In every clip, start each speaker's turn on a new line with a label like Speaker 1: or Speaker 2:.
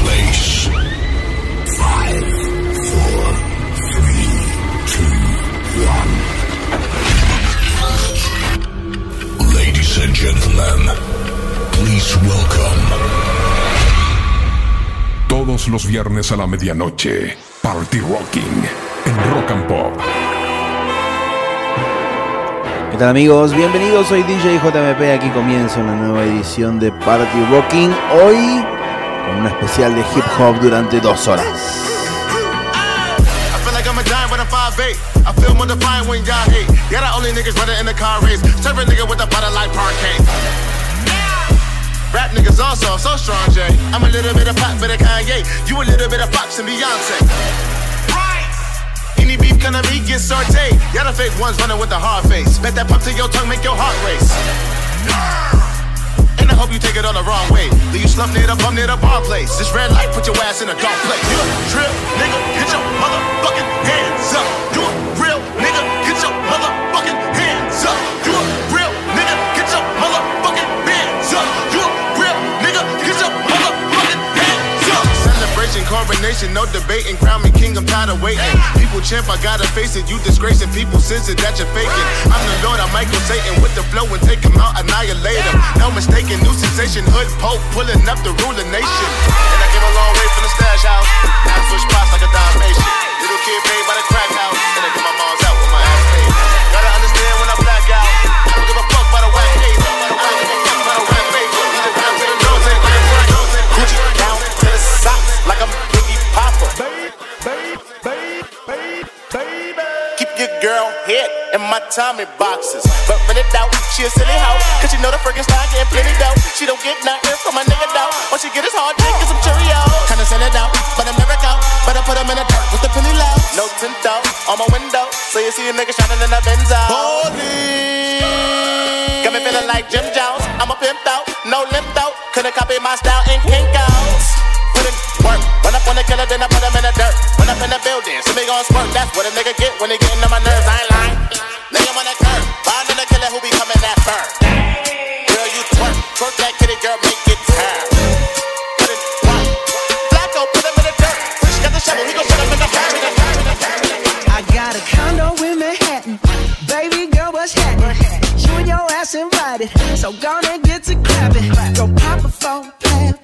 Speaker 1: place. Five, four, three, two, one. Ladies and gentlemen, please welcome.
Speaker 2: Todos los viernes a la medianoche, Party Rocking en Rock and Pop.
Speaker 3: ¿Qué tal amigos? Bienvenidos, soy DJ JMP, aquí comienza una nueva edición de Party Rocking, hoy con una especial de hip hop durante dos horas.
Speaker 4: I feel like I'm a giant when I'm 5'8". I feel more defiant when y'all hate. Yeah, the only niggas running in the car race. Serve a nigga with a butter like parquet. Rap niggas also so strong, Jay. I'm a little bit of pop, bit of Kanye. You a little bit of Fox and Beyonce. Right. Any beef gonna be get sauteed. Y'all the fake ones running with the hard face. Bet that pump to your tongue make your heart race. And I hope you take it all the wrong way. Leave you slump near the bum near the bar place. This red light put your ass in a dark place. You a trip, nigga, get your motherfucking hands up. You a real nigga, get your motherfucking hands up. Celebration, coronation, no debating. Crown me king, I'm tired of waiting. People champ, I gotta face it. You disgracing people, sense it that you're faking. I'm the Lord, I'm Michael Satan with the flow and take him out, annihilate him. No mistaken, new sensation, hood pope, pulling up the ruler nation. And I came a long way from the stash house. To switch spots like a Dalmatian. Little kid paid by the crack house. And I get my mom's in my Tommy boxes. But when it out, she a silly hoe. Cause she know the friggin' style getting plenty dough. She don't get nothing from my nigga though. All she get is hard dick and some Cheerios. Kinda send it out, but I'm never out. But I put him in the dirt with the penny low. No tint out on my window. So you see a nigga shining in the Benzo. Got me feeling like Jim Jones. I'm a pimp out, no limp out. Couldn't copy my style in Kinko's. Put in work. Run up on the killer, then I put him in the dirt. Run up in the building, so me gon' squirt. That's what a nigga get when he getting on my nerves. I ain't lying. Lay him on the curb. Find the killer who be coming that fur. Girl, you twerk. Twerk that kitty girl, make it turn. Put in work. Flacco, put him in the dirt. Rich got the shovel, he gon' put him in the dirt.
Speaker 5: I got a condo in Manhattan. Baby girl, what's happening? You and your ass invited. So gonna get to clapping. Go pop it a plan. Pop,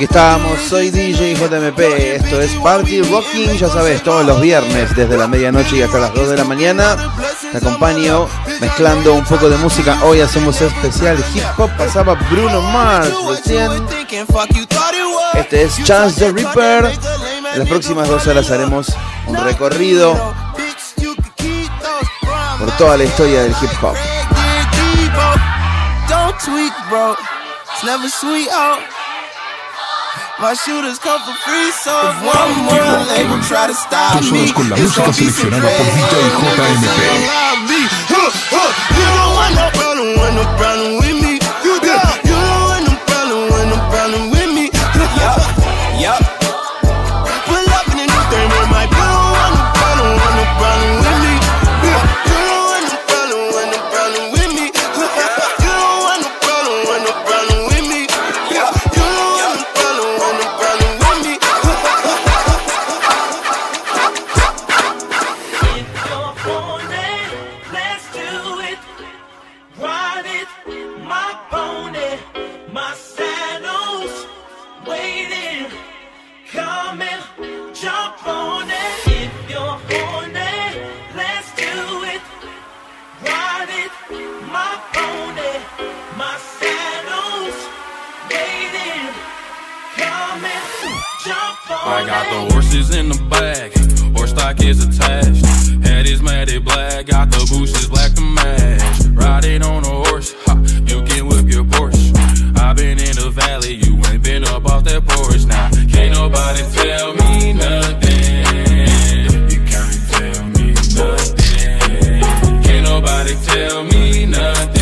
Speaker 3: Aquí estamos, soy DJ JMP, esto es Party Rocking, ya sabes, todos los viernes desde la medianoche y hasta las 2 de la mañana. Te acompaño mezclando un poco de música. Hoy hacemos especial hip hop, pasaba Bruno Mars recién.
Speaker 6: Este es Chance the Reaper. En las próximas dos horas haremos un recorrido por toda la historia del hip hop.
Speaker 7: My shooters come for free, so if one more label try to stop
Speaker 2: Dos
Speaker 7: me,
Speaker 2: horas con la
Speaker 7: it's
Speaker 2: música
Speaker 7: gonna be some
Speaker 2: seleccionada por DJ. JMP.
Speaker 7: Huh, huh. You don't want no problem, want no problem with me.
Speaker 8: Got the horses in the back, horse stock is attached. Head is matted black, got the bushes black to match. Riding on a horse, ha, you can whip your Porsche. i been in the valley, you ain't been up off that porch. Now, can't nobody tell me nothing. You can't tell me nothing. Can't nobody tell me nothing.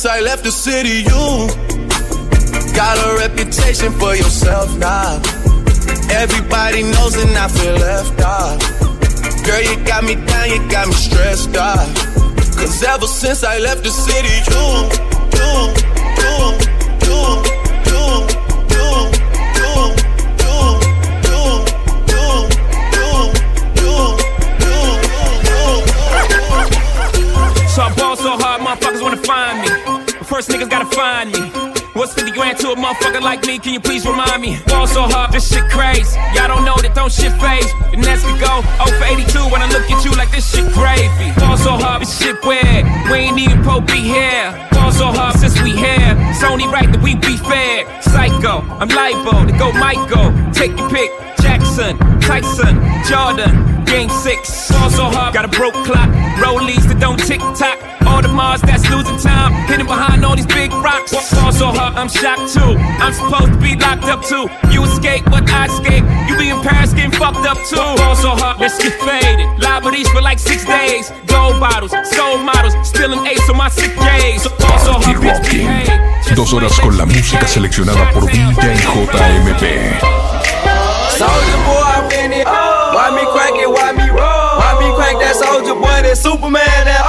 Speaker 7: Since I left the city, you Got a reputation for yourself now. Everybody knows and I feel left out. Girl, you got me down, you got me stressed out. Cause ever since I left the city, you, you, you, you,
Speaker 9: niggas gotta find me. What's 50 grand to a motherfucker like me? Can you please remind me? Ball so hard, this shit crazy. Y'all don't know that don't shit phase. And next we go 0 for 82 when I look at you like this shit crazy. Ball so hard, this shit weird. We ain't even pro be here. Ball so hard since we here. It's only right that we be fair. Psycho, I'm libo to go Michael. Take your pick. Jackson, Tyson, Jordan, Game 6. Ball so hard, got a broke clock. Rollies that don't tick tock. All the Mars that's losing time. Hidden behind all these big rocks. Ball so hard, I'm shocked too. I'm supposed to be locked up too. You escape, but I escape. You be in Paris getting fucked up too. Ball so hard, let's get faded. Liberties for like six days. Gold bottles, soul models. Spilling ace on my sick days. Ball so
Speaker 2: Party
Speaker 9: hard, bitch,
Speaker 2: Rocking.
Speaker 9: behave.
Speaker 2: Dos horas con la música seleccionada por DJ JMP.
Speaker 7: Soldier boy, I'm in it. Why me crank it? Why me roll? Why me crank that soldier boy? That Superman? That now why me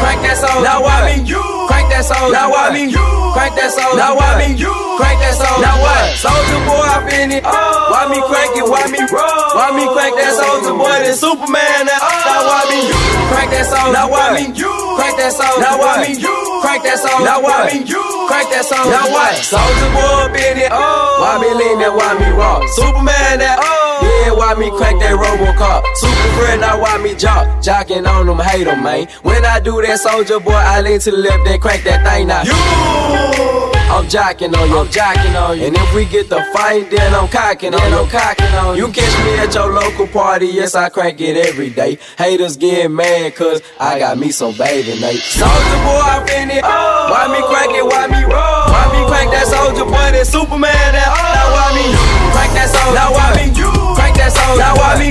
Speaker 7: Crank that soul. Now what? me. you. Crank that soul. Now what? me. you. Crank that soul. Now what? me. you. Crank that soul. Now what? Soldier boy, I been it. Oh. Why me crank it? Why me roll? Why me crank that soldier boy? Then Superman. Now, oh. now what? I you. Crank that soul. Now what? me. you. Crank that soul. Now what? me. you. Crank that soul. Now what? me. you. Crank that soul. Now what? Soldier boy, been it. Oh. Why me lean that? Why me rock. Superman. That. Oh skin, why me crack that Robocop? Super friend, now why me jock? Jocking on them, hate them, man. When I do that soldier boy, I lean to the left, then crack that thing now. You! I'm jocking on you, I'm jocking on you. And if we get the fight, then I'm cocking on you, I'm cocking on you. You catch me at your local party, yes, I crank it every day. Haters getting mad, cause I got me some baby Nate. Soldier boy, I fin it. Why me crank it, why me roll? Why me crank that soldier boy, that Superman, that Now why me crank that soldier? Now why me crank that soldier? Now why me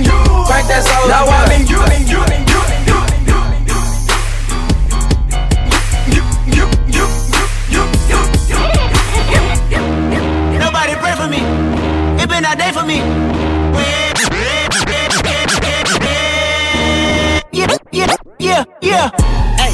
Speaker 7: crank that soldier? Now why me you, you, you,
Speaker 10: Nobody pray for me. It been a day for me. Yeah, yeah, yeah, yeah. Hey,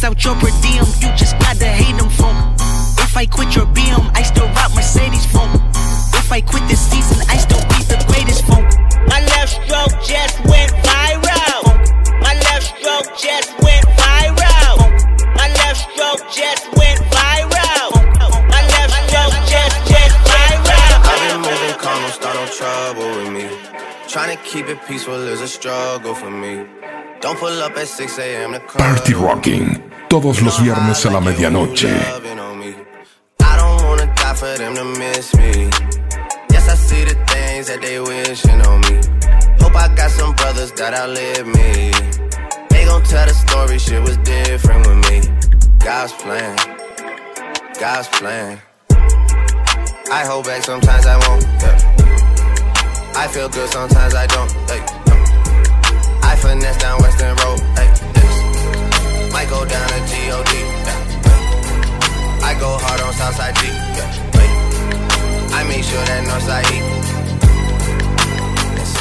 Speaker 10: Piss out your per diem, you just gotta hate them phone. If I quit your BM, I still rock Mercedes phone. If I quit this season, I still be the greatest phone. My left stroke just went viral. My left stroke just went viral. My left stroke just went viral. My left stroke just went viral.
Speaker 11: I've been moving calm, don't start no trouble with me. Trying to keep it peaceful is a struggle for me. Don't pull up at 6 a.m. to come.
Speaker 2: Party Rocking. Todos los viernes a la medianoche.
Speaker 11: I don't wanna die for them to miss me. Yes, I see the things that they wishing on me. Hope I got some brothers that outlive me. They gon' tell the story, shit was different with me. God's plan, God's plan. I hold back, sometimes I won't. Yeah. I feel good, sometimes I don't. Hey, no. I finesse down Western Road. Hey, yes. Might go down to G-O-D. Yeah. I go hard on Southside G. Yeah. I make sure that Northside E.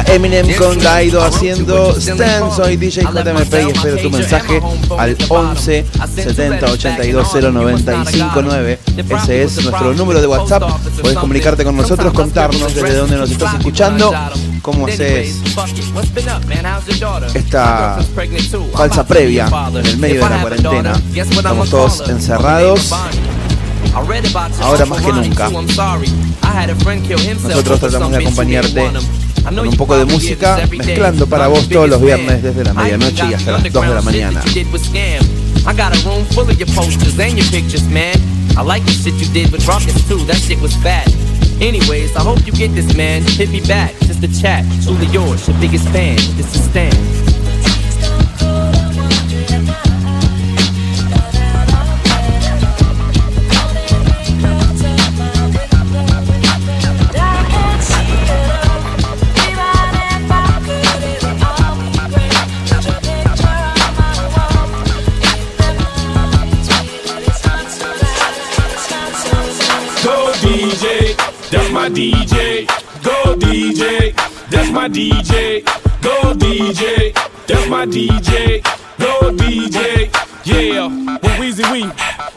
Speaker 12: está Eminem con Daido haciendo Stan. Soy DJ JMP y espero tu mensaje al 11 70 82 095 9. Ese es nuestro número de WhatsApp. Puedes comunicarte con nosotros, contarnos desde dónde nos estás escuchando, cómo haces esta falsa previa en el medio de la cuarentena. Estamos todos encerrados. Ahora más que nunca. Nosotros tratamos de acompañarte con un poco de música, mezclando para vos todos los viernes desde la medianoche y hasta las 2 de la mañana.
Speaker 13: I got a room full of your posters and your pictures, man. I like the shit you did with Rawkus too, that shit was bad. Anyways, I hope you get this, man. Hit me back, just a chat. Truly yours, your biggest fan. This is Stan.
Speaker 14: DJ. Go DJ. That's my DJ. Go DJ. That's my DJ. Go DJ. Yeah, with Weezy We.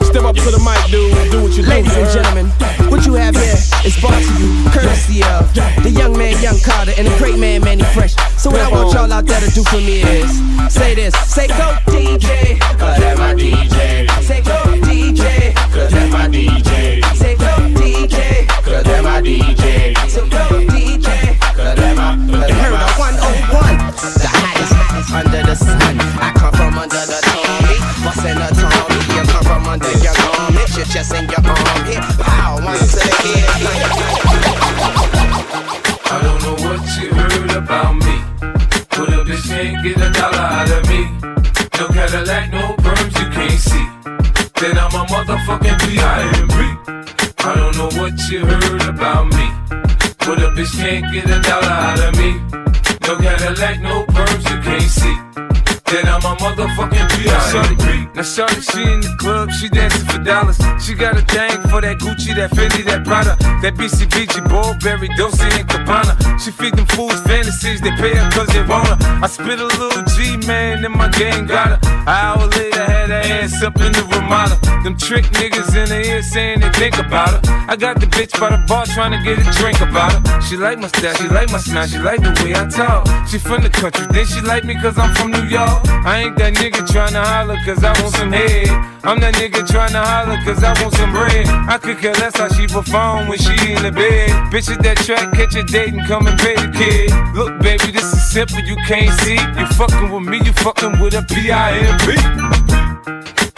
Speaker 14: Step up to the mic, dude. Do what you do.
Speaker 12: Ladies and
Speaker 14: you
Speaker 12: gentlemen, what you have here is brought to you courtesy of the young man, Young Carter, and the great man, Mannie Fresh. So what I want y'all out there to do for me is say this, say go DJ,
Speaker 14: Cause that's my DJ.
Speaker 12: say go DJ,
Speaker 14: Cause that's my DJ.
Speaker 12: say go DJ,
Speaker 14: Cause that's my DJ.
Speaker 12: so go DJ. Heard of 101, the hottest, hottest under the sun. I come from under the Tony, bustin' a Tony. You come from under your garment, your chest and your arm. Hit pow, one to the head.
Speaker 8: I don't know what you heard about me. But a bitch can't get a dollar out of me. No Cadillac, no perms you can't see. Then I'm a motherfucking P.I.M.P. I what you heard about me. But a bitch can't get a dollar out of me. No Cadillac, no perms you can't see. Then I'm a motherfucking P.I.M.P. Now shorty, she in the club, she dancing for dollars. She got a thing for that Gucci, that Fendi, that Prada, that BCBG, Burberry, Dolce and Gabbana. She feed them fools fantasies, they pay her cause they want her. I spit a little G, man, and my gang got her. An hour later, had her ass up in the Ramada. Them trick niggas in the ear saying they think about her. I got the bitch by the bar trying to get a drink about her. She like my style, she like my smile, she like the way I talk. She from the country, then she like me cause I'm from New York. I ain't that nigga tryna holler cause I want some head. I'm that nigga tryna holler cause I want some bread. I could care less how she perform when she in the bed. Bitch at that track, catch a date and come and pay the kid. Look, baby, this is simple, you can't see. You fucking with me, you fucking with a P-I-M-P.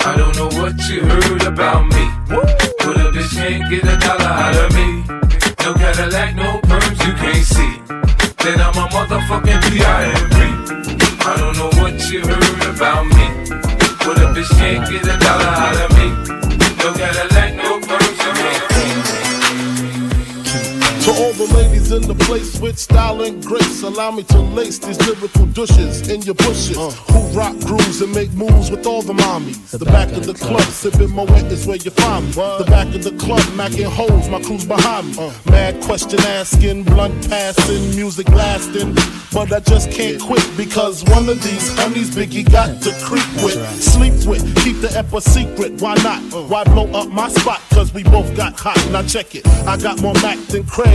Speaker 8: I don't know what you heard about me. But a bitch can't get a dollar out of me. No Cadillac, no perms, you can't see. Then I'm a motherfucking P.I.M.P. I don't know what you heard about me. But a bitch can't get a dollar out of me. No Cadillac,
Speaker 15: To all the ladies in the place with style and grace, allow me to lace these lyrical douches in your bushes. Uh. Who rock grooves and make moves with all the mommies. The, back, of the club, sipping Moet is where you find me. The back of the club, macking holes, my crew's behind me. Uh. Mad question asking, blunt passing, music lasting. But I just can't quit because one of these honeys Biggie got to creep with, sleep with, keep the ep a secret. Why not? Uh. Why blow up my spot? Cause we both got hot. Now check it. I got more Mac than Craig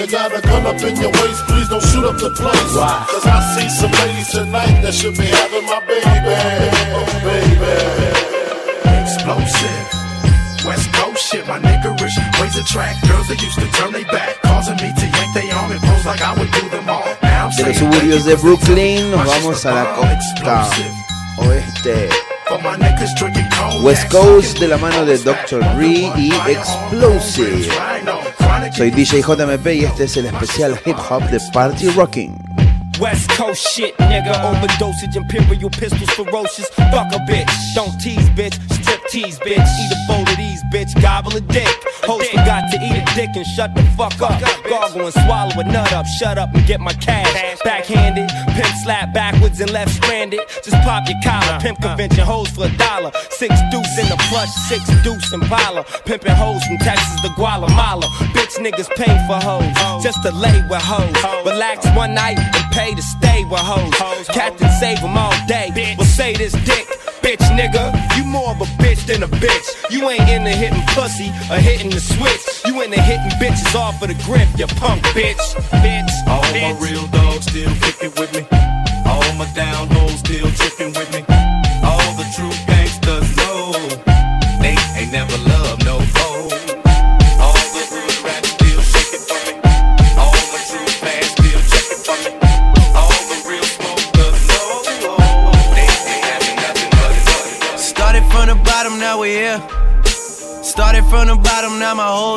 Speaker 15: You got a gun up in your waist, please don't shoot up the place.
Speaker 16: Why?
Speaker 15: Cause I see some ladies tonight that should be having my baby. baby.
Speaker 17: Explosive. West Coast shit, my niggerish ways attract girls that used to turn they back, causing me to yank they arm and pose like I would do them all. Now I'm
Speaker 3: De los
Speaker 17: saying
Speaker 3: suburbios de Brooklyn nos vamos a la costa oeste.
Speaker 17: for my niggas drinking cognac.
Speaker 3: West Coast de la mano de Dr. Dre y Explosive. Soy DJ JMP y este es el especial hip hop de Party Rocking.
Speaker 18: West Coast shit, nigga. Overdosage, imperial pistols, ferocious. Fuck a bitch. Don't tease, bitch. Strip tease, bitch. Eat a bowl of these, bitch. Gobble a dick. Host forgot to eat a dick and shut the fuck up. Gargle and swallow a nut up. Shut up and get my cash. Backhanded, pimp slap backwards and left stranded. Just pop your collar. Pimp convention hoes for a dollar. Six deuce in the plush, six deuce in Impala. Pimping hoes from Texas to Guatemala. Bitch niggas pay for hoes. Just to lay with hoes. Relax one night and pay to stay with hoes. Captain save them all day. Well, say this dick. Bitch, nigga, you more of a bitch than a bitch. You ain't into hitting pussy or hitting the switch. You into hitting bitches off of the grip, you punk bitch. Bitch,
Speaker 11: All
Speaker 18: bitch.
Speaker 11: my real dogs still kicking with me. All my down hoes still tripping with me. All the true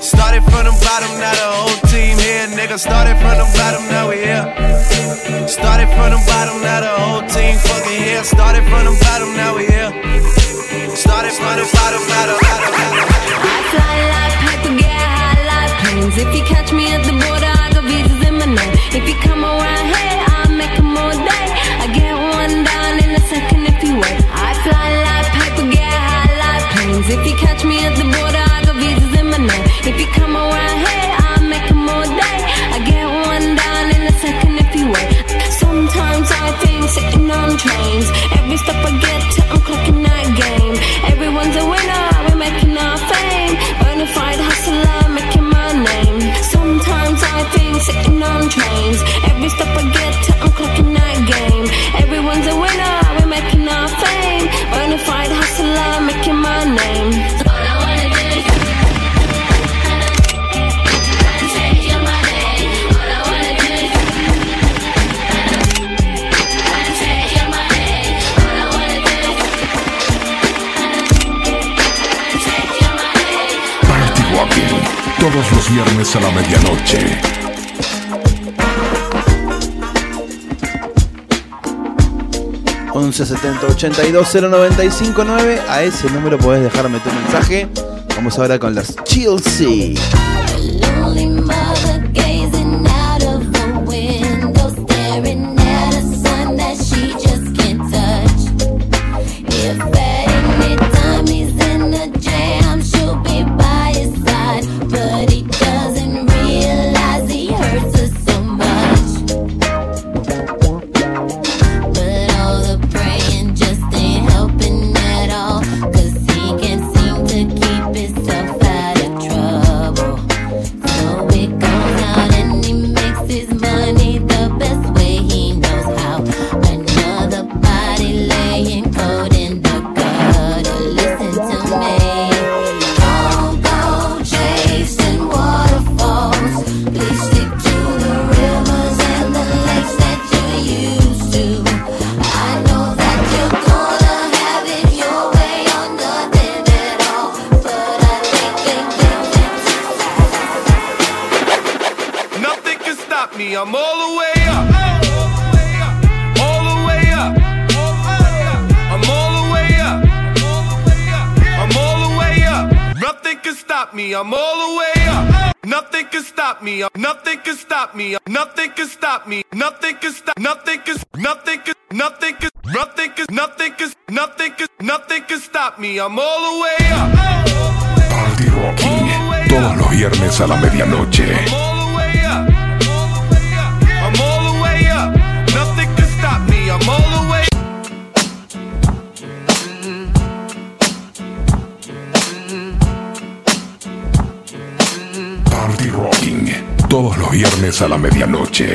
Speaker 11: Started from the bottom, now the whole team here, nigga. Started from the bottom, now we here. Started from the bottom, now the whole team fucking here. Started from the bottom, now we here. Started from the bottom, now the bottom,
Speaker 19: I fly like paper, get high like planes. If you catch me at the border, I got visas in my name. If you come around here, I'll make 'em all day. I get one down in a second if you wait. I fly like paper, get high like planes. If you catch me at the border, I got visas in my name. If you come around here, I'll make 'em all day. I get one down in a second if you wait. Sometimes I think sitting on trains. Every step I get
Speaker 2: viernes a la medianoche.
Speaker 20: once 70 82 095 9 A ese número podés dejarme tu mensaje. Vamos ahora con las Chelsea.
Speaker 19: Nothing
Speaker 11: can stop me, nothing can stop, nothing can, nothing can, nothing can, nothing can, nothing can, nothing can, nothing can stop me, I'm all the way up.
Speaker 2: Party Rocking. Todos los viernes a la medianoche. Viernes a la medianoche.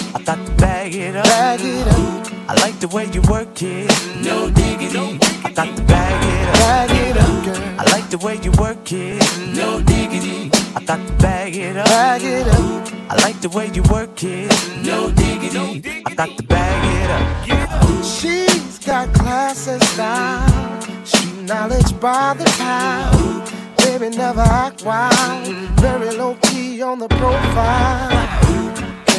Speaker 21: I thought to bag it up, bag it up. I like the way you work it, no diggity. I thought to bag it up, bag it up, girl. I like the way you work it, no diggity. I thought to bag it up, bag it up. I like the way you work it, no diggity. I got to bag it up.
Speaker 5: She's got class and style, street knowledge by the pound. Baby, never act wild, very low key on the profile.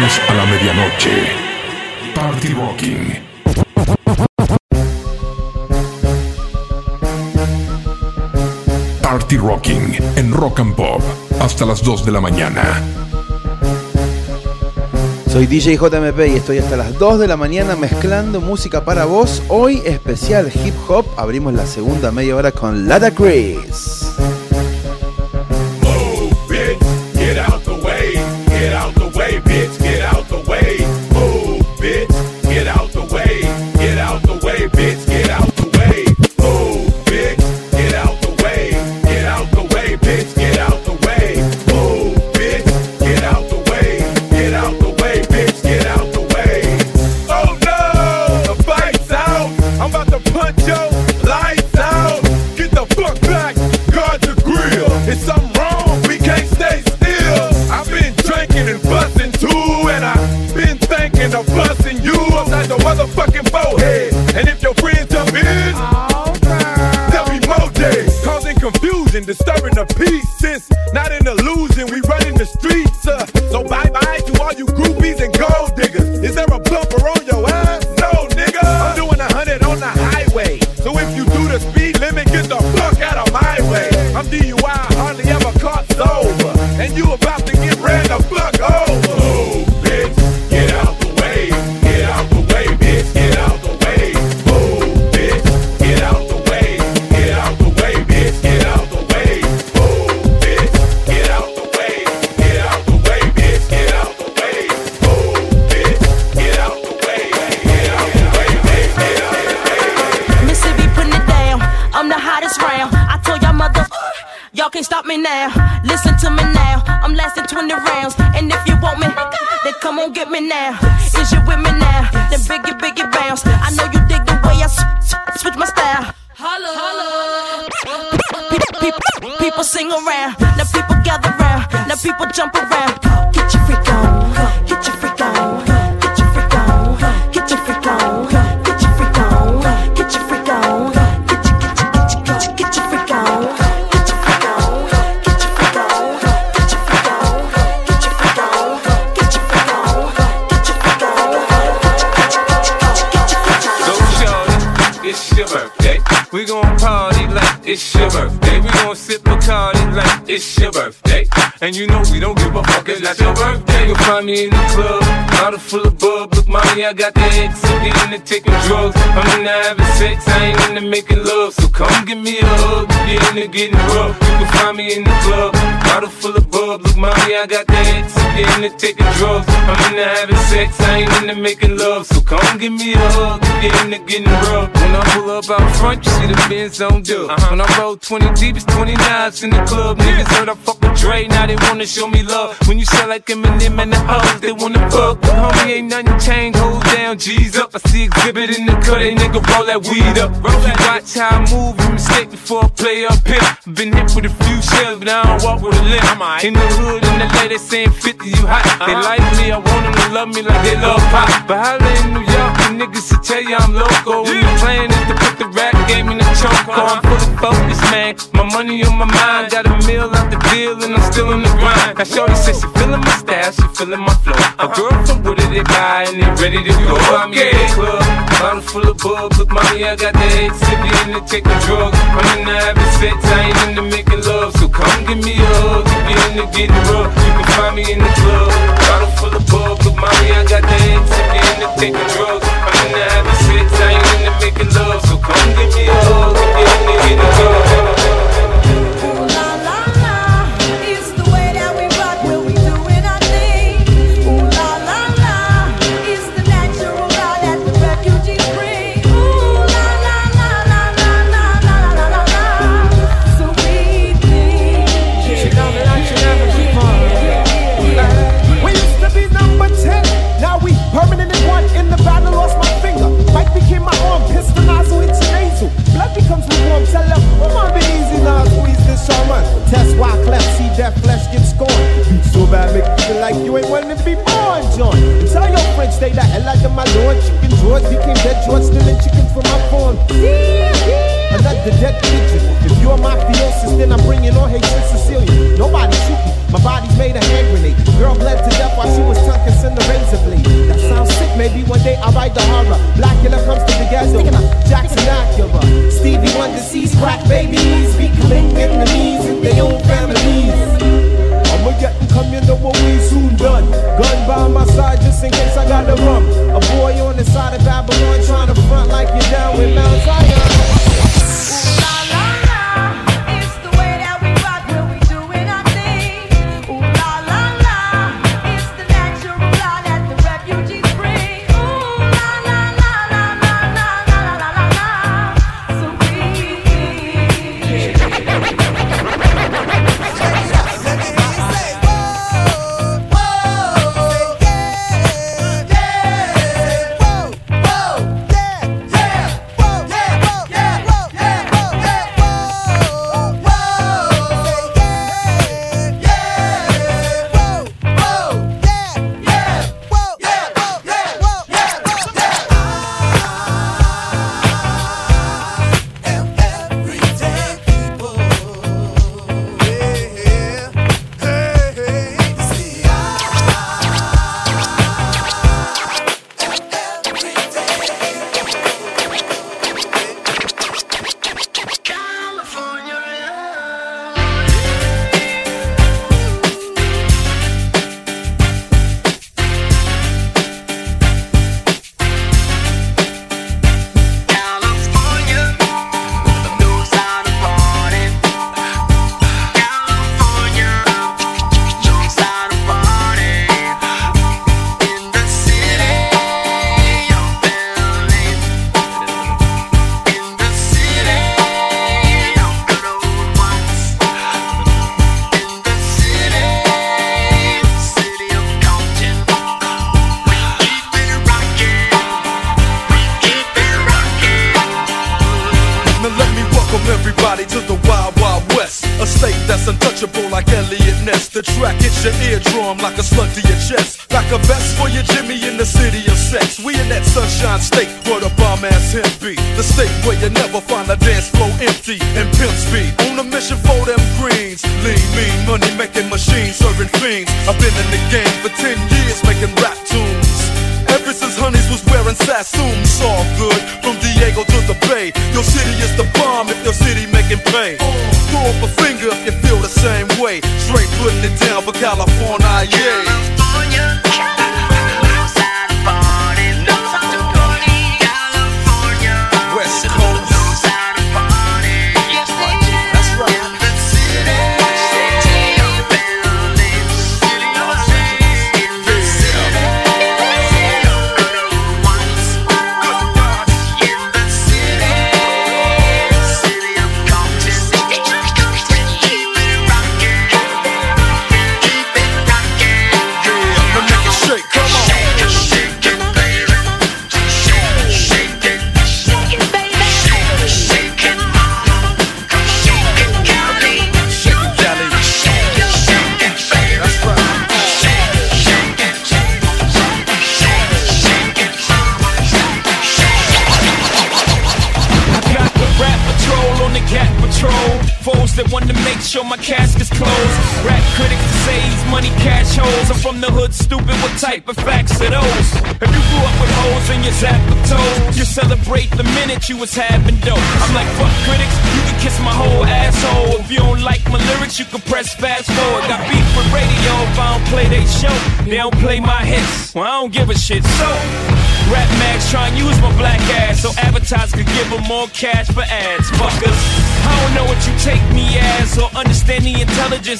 Speaker 2: A la medianoche. Party Rocking. Party Rocking en Rock and Pop hasta las 2 de la mañana.
Speaker 3: Soy DJ JMP y estoy hasta las 2 de la mañana mezclando música para vos. Hoy especial hip hop. Abrimos la segunda media hora con Lada Chris.
Speaker 17: Disturbing the peace. Since
Speaker 22: come on get me now. Is you with me now? Then biggie, biggie bounce. I know you dig the way I switch my style. Holla, People, people, people sing around. Now people gather round. Now people jump around.
Speaker 8: And you know we don't give a fuck, it's not your birthday. You'll find me in the club, bottle full of bub. Look, mommy, I got the X. I'm getting into taking drugs. I'm into having sex, I ain't into making love. So come give me a hug, get into getting rough. You can find me in the club, bottle full of bub. Look, mommy, I got the X. I'm you into taking drugs. I'm into having sex, I ain't into making love. So come give me a hug if you're into getting. When I pull up out front, you see the Benz on dub. When I roll 20 deep, it's 29s in the club. Niggas heard I fuck with Dre, now they wanna show me love. When you sell like Eminem and the hoes, they wanna fuck. But homie, ain't nothing changed, hold down, G's up. I see exhibit in the cut, they nigga roll that weed up. If you watch how I move, you mistake before I play up here. Been hit with a few shells, but I don't walk with a limp. In the hood, in the LA, they saying 50, you hot. They like me, I want them to love me like they love pop. But holla in New York, the niggas will tell you I'm loco. When the plan is to put the rap game in the choke. I'm fully focused, man. My money on my mind, got a meal out the deal, and I'm still in the grind. Now, Shorty says she feeling my style, she feeling my flow. A girl from Wooded, they buy, and they ready to go. I'm in the club, bottle full of bug. Look, mommy, I got the head sippy into taking drugs. I'm into having sex, I ain't into making love. So come give me a hug if you're into getting rough. You can find me in the club, bottle full of bug. Look, mommy, I got the head sippy into taking drugs. I'm into
Speaker 23: that
Speaker 24: flesh get scorned. So bad, make you feel like you ain't wanting to be born, John. Tell your friends, stay the hell out of my lord. Chicken George became dead George, stealing chicken from my farm. Another dead pigeon. If you're my theosis, then I'm bringing on Haitian Sicilian. Nobody shoot me, my body's made a hand grenade. Girl bled to death while she was tongue kissing the razor blade. That sounds sick, maybe one day I'll write the horror. Blackula comes to the ghetto, Jackson Acura. Stevie Wonder sees crack babies, becoming enemies in their own families. Come, you know what we soon done. Gun by my side just in case I got the rum. A boy on the side of Babylon trying to front like you're down with Mount Zion.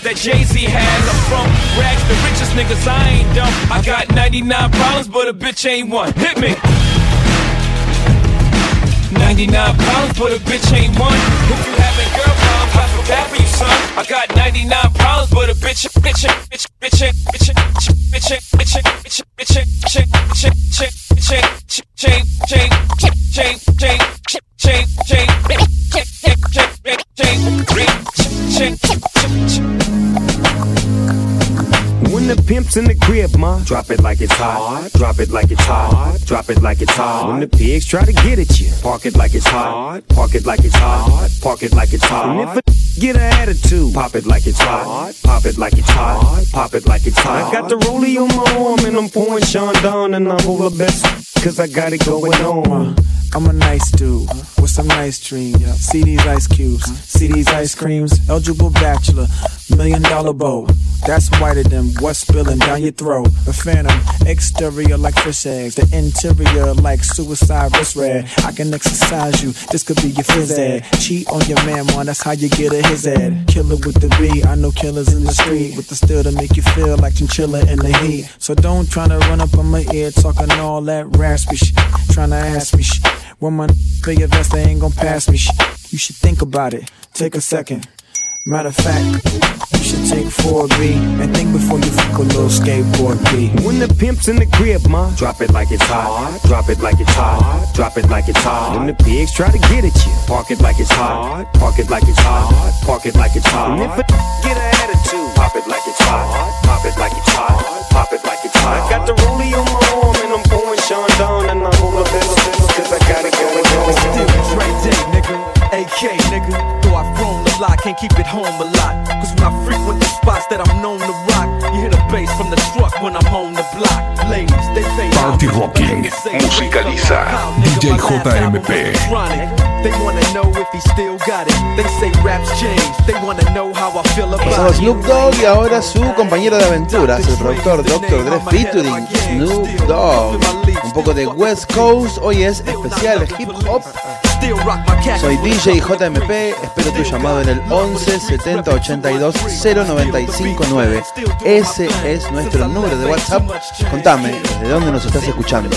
Speaker 23: That
Speaker 9: Jay Z has. I'm from rags, the richest niggas. I ain't dumb. I got 99 problems, but a bitch ain't one. Hit me. 99 problems, but a bitch ain't one. If you having girl problems, I feel bad for you, son. I got 99 problems, but a bitch, bitch, bitch, bitch, bitch, bitch, bitch, bitch, bitch, bitch, bitch, bitch, bitch, bitch, chain, chain, chain, chain, chain,
Speaker 21: drop it like it's hot. Drop it like it's hot. Drop it like it's hot. When the pigs try to get at you, park it like it's hot. Park it like it's hot. Park it like it's hot. And if a get an attitude, pop it like it's hot. Pop it like it's hot. Pop it like it's hot. I got the rollie on my arm and I'm pouring Chandon and I'm the best. Cause I got it going on.
Speaker 25: I'm a nice dude with some nice dreams. See these ice cubes, uh-huh. see these ice creams. Eligible bachelor, million dollar bow. That's whiter than what's spilling down your throat. A phantom, exterior like fish eggs, the interior like suicide wrist red. I can exercise you, this could be your phys ed. Cheat on your man, man, that's how you get a his ed. Killer with the B, I know killers in the street with the steel to make you feel like chinchilla in the heat. So don't try to run up on my ear talking all that raspy shit, trying to ask me shit. When my big invest, they ain't gon' pass me shit. You should think about it, take a second. Matter of fact, you should take 4B and think before you fuck a little skateboard B.
Speaker 21: When the pimp's in the crib, ma, drop it like it's hot. Drop it like it's hot. Drop it like it's hot. When the pigs try to get at you, park it like it's hot. Park it like it's hot. Park it like it's hot. And if a get an attitude, pop it like it's hot. Pop it like it's hot. Pop it like it's hot. I got the rollie on my arm and I'm pouring Sean down and I'm all the best. Cause I got it going on.
Speaker 24: Still Dre Day, nigga. AK, nigga. Though I've grown a lot, can't keep it home a lot. Cause when I frequent the spots that I'm known to rock, you hear the bass from the truck when I'm on the block. Ladies, they say
Speaker 2: Party Rocking musicaliza DJ JMP.
Speaker 24: They wanna know if he still got it. They say raps change. They wanna know how I feel
Speaker 3: Pasamos
Speaker 24: about
Speaker 3: Snoop Dogg y ahora su compañero de aventuras, el productor Dr. Dre featuring Snoop Dogg. Un poco de West Coast, hoy es especial hip hop. Soy DJ JMP, espero tu llamado en el 11 70 82 095 9. Ese es nuestro número de WhatsApp. Contame, ¿de dónde nos estás escuchando?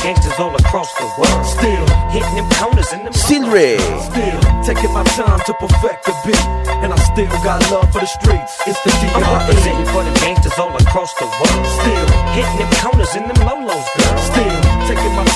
Speaker 11: World. Still hitting them corners in them
Speaker 3: Silre.
Speaker 24: Still taking my time to perfect the beat. And I still got love for the streets. It's the
Speaker 11: I'm representing
Speaker 24: DRE.
Speaker 11: for the gangsters all across the world.
Speaker 24: Still
Speaker 11: hitting them corners in them lolos, girl.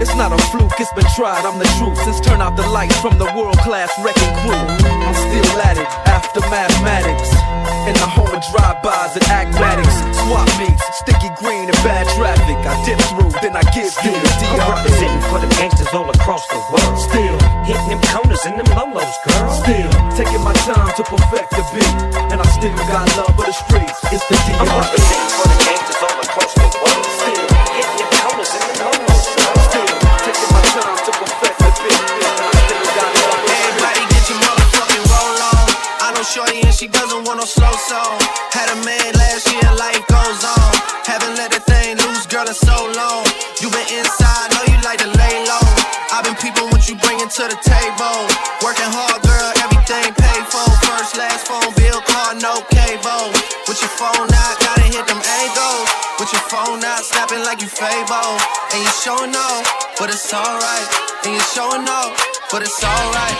Speaker 24: It's not a fluke, it's been tried, I'm the truth. Since turn out the lights from the world class wrecking crew. I'm still at it, after mathematics. In the home of drive-bys and acmatics. Swap meets, sticky green and bad traffic. I dip through, then I give you the
Speaker 11: I'm
Speaker 24: DRE.
Speaker 11: representing for the gangsters all across the world.
Speaker 24: Still
Speaker 11: hitting them corners in them lolos,
Speaker 24: it's
Speaker 26: alright. And you're showing off, but it's alright.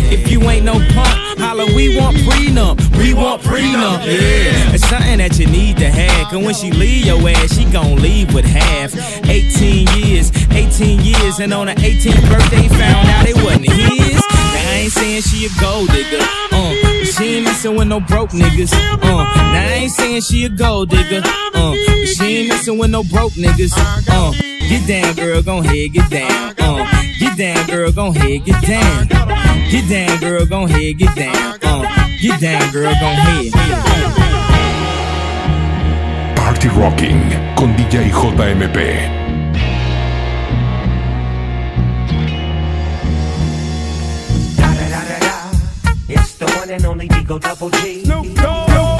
Speaker 14: If you ain't no punk, holla, we want prenup. We want prenup. Yeah, it's something that you need to have. Cause when she leave your ass, she gon' leave with half. 18 years, 18 years, and on her 18th birthday, found out it wasn't his. Now I ain't saying she a gold digger, uh, but she ain't messing with no broke niggas, uh. Now I ain't saying she a gold digger, uh, but she ain't messing with no broke niggas, uh. Get down, girl, gon' head, get down, uh. Get down, girl, gon' head, get down. Get down, girl, gon' head, get down, uh. Get down, girl, gon' head.
Speaker 2: Party Rocking con DJ JMP.
Speaker 21: It's the one and only Digo Double G. Snoop Dogg. Da,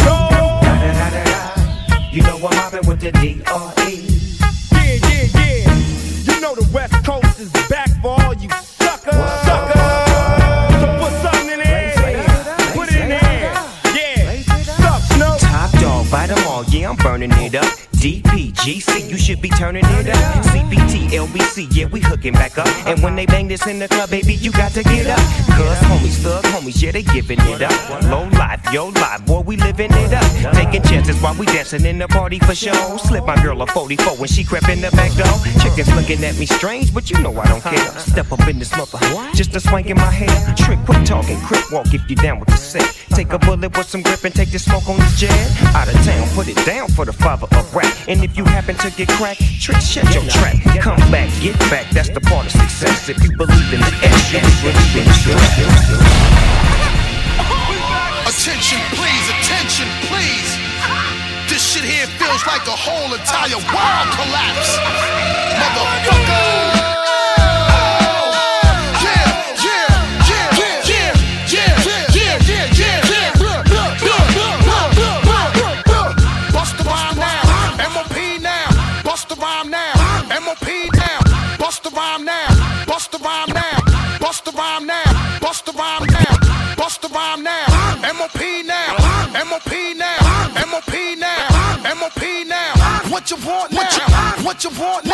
Speaker 21: da, da, da, da. You know I'm mobbing with the D.R.E.
Speaker 27: Yeah, yeah, yeah. You know the West Coast is back for all you suckers. Suckers. So put something in there. Put it in there. Yeah. Suck, Snoop.
Speaker 21: Top dog, bite them all, yeah, I'm burning it up. DPGC, you should be turning it up. CPT, LBC, yeah, we hooking back up. And when they bang this in the club, baby, you got to get up. Cause homies, thug homies, yeah, they giving it up. Low life, yo life, boy, we living it up. Taking chances while we dancing in the party for show. Slip my girl a 44 when she crept in the back door. Chickens looking at me strange, but you know I don't care. Step up in this mother, just a swank in my hair. Trick, quit talking, crip walk if you down with the set. Take a bullet with some grip and take the smoke on this jet. Out of town, put it down for the father of rap. And if you happen to get cracked, trick, shut your trap. Come back, get back, that's the part of success. If you believe in the you really been
Speaker 28: Attention, please, attention, please. This shit here feels like a whole entire world collapse. Motherfucker. Rhyme now. Bust the rhyme now, MOP now, MOP now, MOP now, MOP now. What you want now? What you want now?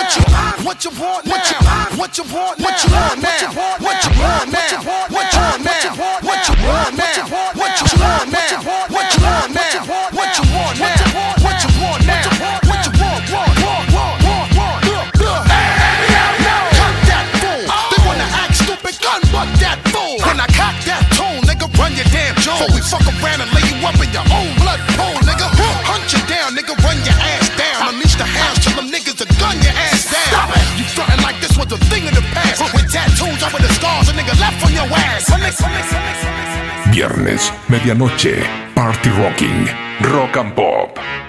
Speaker 28: What you want now? What you want now? What you want now? What you want now? What you want now? Before we fuck around and lay you up in your own blood pool, nigga. Hunt you down, nigga, run your ass down. Unleash the hounds till them niggas are gun your ass down. Stop it! You frontin' like this was a thing of the past. With tattoos over the scars a nigga left on your ass.
Speaker 2: Viernes, medianoche, Party Rocking, Rock and Pop.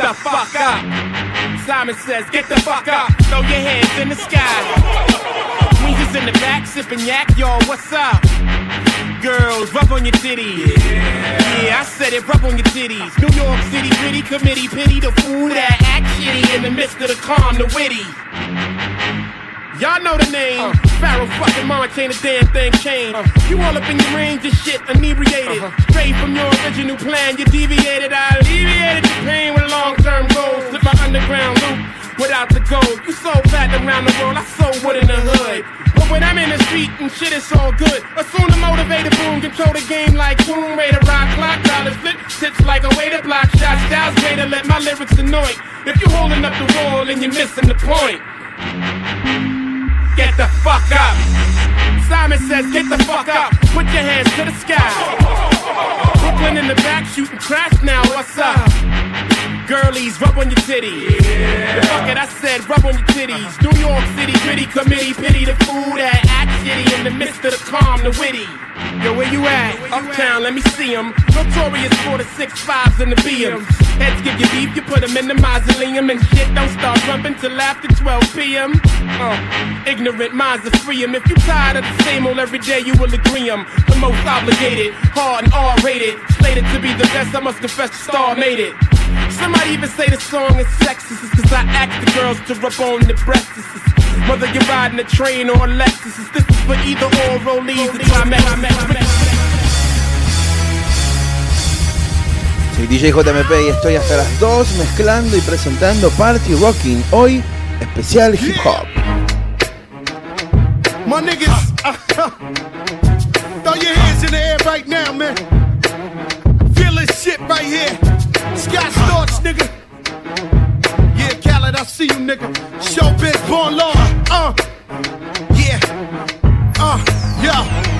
Speaker 21: Get
Speaker 14: Simon says, get the fuck up, throw your hands in the sky. Is in the back, sipping yak, y'all, what's up? Girls, rub on your titties. Yeah. I said it, rub on your titties. New York City gritty committee, pity the fool that act shitty in the midst of the calm, the witty. Y'all know the name. Uh. Pharoahe fucking Monch ain't a damn thing changed. Uh. You all up in your range of shit, inebriated. Uh-huh. Straight from your original plan, you deviated. I alleviated Fat around the world, I so wood in the hood. But when I'm in the street and shit, it's all good. Assume the motivated boom, control the game like boom, Tomb Raider, rock clock, dollars flip, tips like a way to block shots. Styles way to let my lyrics annoy. If you're holding up the wall and you're missing the point. Get the fuck up. Simon says, get the fuck up. Put your hands to the sky. Brooklyn in the back shooting crash now. What's up? Girlies, rub on your titties. The fuck it, I said, rub on your titties. New York City, gritty committee, pity the fool that act shitty in the midst of the calm, the witty. Yo, where you at? Uptown, let me see see 'em. Notorious for the six fives and the BMs. Heads give you beef, you put 'em in the mausoleum. And shit don't start rumping till after 12 p.m. Uh, ignorant minds are free 'em. If you tired of the same old every day, you will agree 'em. The most obligated, hard and R-rated. Slated to be the best, I must confess the star made it. Somebody even say the song is sexist Cause I ask the girls to rub on the breasts Whether you're riding a train or a Lexus This is for either or rollies climax
Speaker 3: Soy DJ JMP y estoy hasta las 2 mezclando y presentando Party Rocking. Hoy, especial hip hop.
Speaker 29: My niggas, uh, throw your hands in the air right now, man. Feel this shit right here. Scott Storch, nigga. Yeah, Khaled, I see you, nigga. Showbiz, born law. Uh, yeah. Uh, yeah.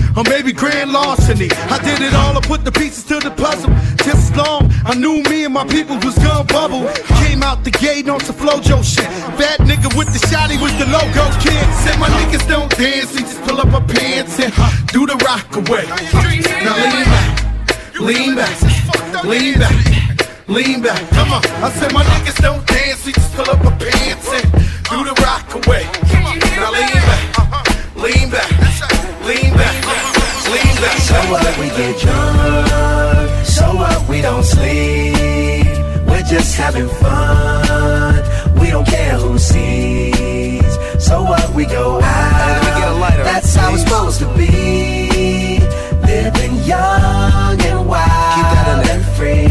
Speaker 29: or maybe grand larceny. I did it all, I put the pieces to the puzzle. Just as long, I knew me and my people was gonna bubble. Came out the gate on some flojo shit. Bad nigga with the shotty was the logo kid. Said my niggas don't dance, we just pull up our pants and do the rock away. Now lean back, lean back, lean back, lean back. Come on, I said my niggas don't dance, we just pull up our pants and do the rock away. Now lean back, lean back, lean back, lean back.
Speaker 30: So what we get drunk, so what we don't sleep. We're just having fun. We don't care who sees. So what we go out. That's how it's supposed to be. Living young and wild and free.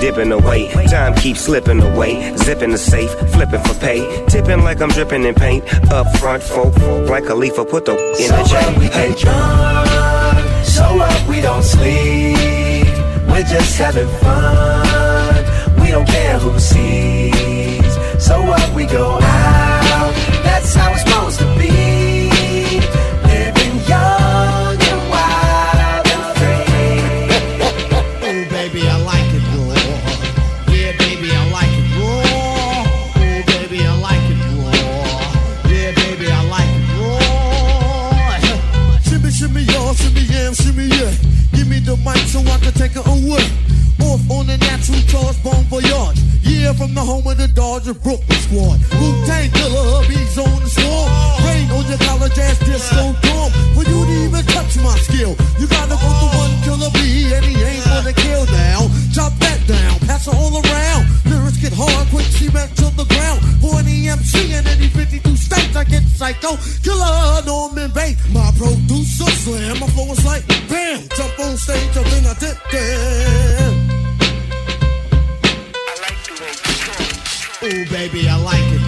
Speaker 21: dipping away. Time keeps slipping away. Zipping the safe, flipping for pay. Tipping like I'm dripping in paint. Up front, folk, like a leaf, put the in
Speaker 30: So
Speaker 21: the
Speaker 30: what we.
Speaker 21: Hey.
Speaker 30: get drunk, so what we don't sleep. We're just having fun. We don't care who sees. So what we go out. That's how it's supposed to be.
Speaker 29: Away. Off on the natural charge, bon voyage. Yeah, from the home of the Dodger Brooklyn squad. Wu Tang Killer, hubby's on the swarm. Rain on your college ass disco dorm. For you to even touch my skill, you gotta go to one killer B, and he ain't gonna kill now. Chop that down, pass it all around. Lyrics get hard, quick cement to the ground. For an EMC in any 52 states, I get psycho. Killer Norman Bates, my producer slam. My flow is like bam, jump on stage, and then I dip there. Ooh, baby, I like it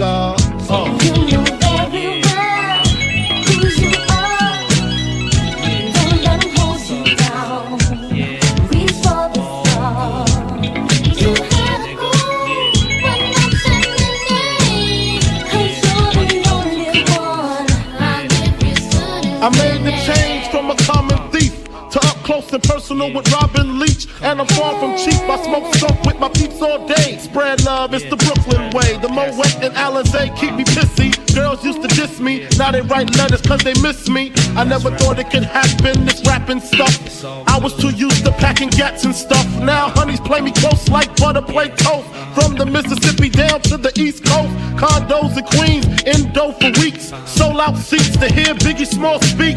Speaker 15: nigga. Uh. Personal with Robin Leach. And I'm far from cheap. I smoke skunk with my peeps all day. Spread love, it's the Brooklyn way. The Moet and Alizé keep me pissy. Girls used to diss me, now they write letters cause they miss me. I never thought it could happen, this rapping stuff. I was too used to packing gats and stuff. Now honeys play me close like butter play toast. From the Mississippi down to the East Coast. Condos in Queens, in indo for weeks. Sold out seats to hear Biggie Small speak.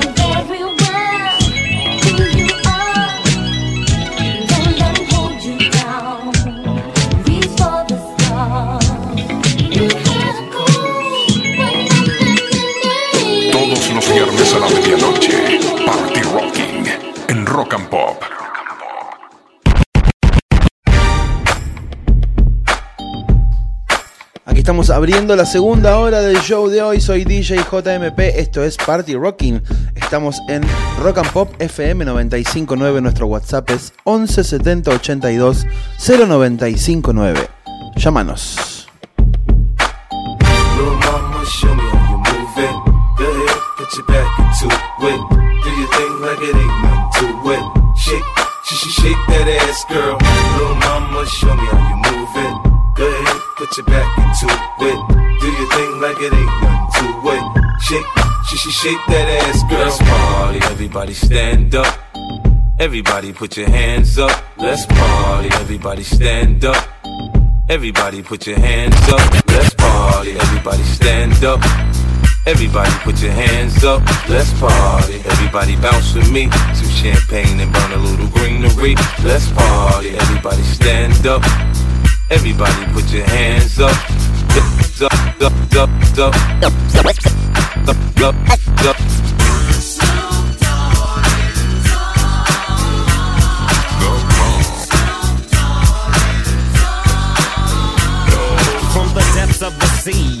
Speaker 2: Viernes a la medianoche, Party Rocking en Rock and Pop.
Speaker 3: Aquí estamos abriendo la segunda hora del show de hoy. Soy DJ JMP. Esto es Party Rocking. Estamos en Rock and Pop FM 959. Nuestro WhatsApp es 11 70 82 0959. Llámanos.
Speaker 8: Little mama, show me how you move it. Go ahead, put your back it. Do your thing like it ain't nothing to it. Shake, she sh shake that ass, girl. Little mama, show me how you move it. Go ahead, put your back into it. Do your thing like it ain't nothing to it. Shake, she sh shake that ass, girl. Let's party, everybody stand up. Everybody put your hands up. Let's party, everybody stand up. Everybody put your hands up. Let's party. Everybody stand up. Everybody put your hands up. Let's party. Everybody bounce with me. Some champagne and burn a little greenery. Let's party. Everybody stand up. Everybody put your hands up. Up, up, up, up, up, up, up, up.
Speaker 21: From the depths of the sea,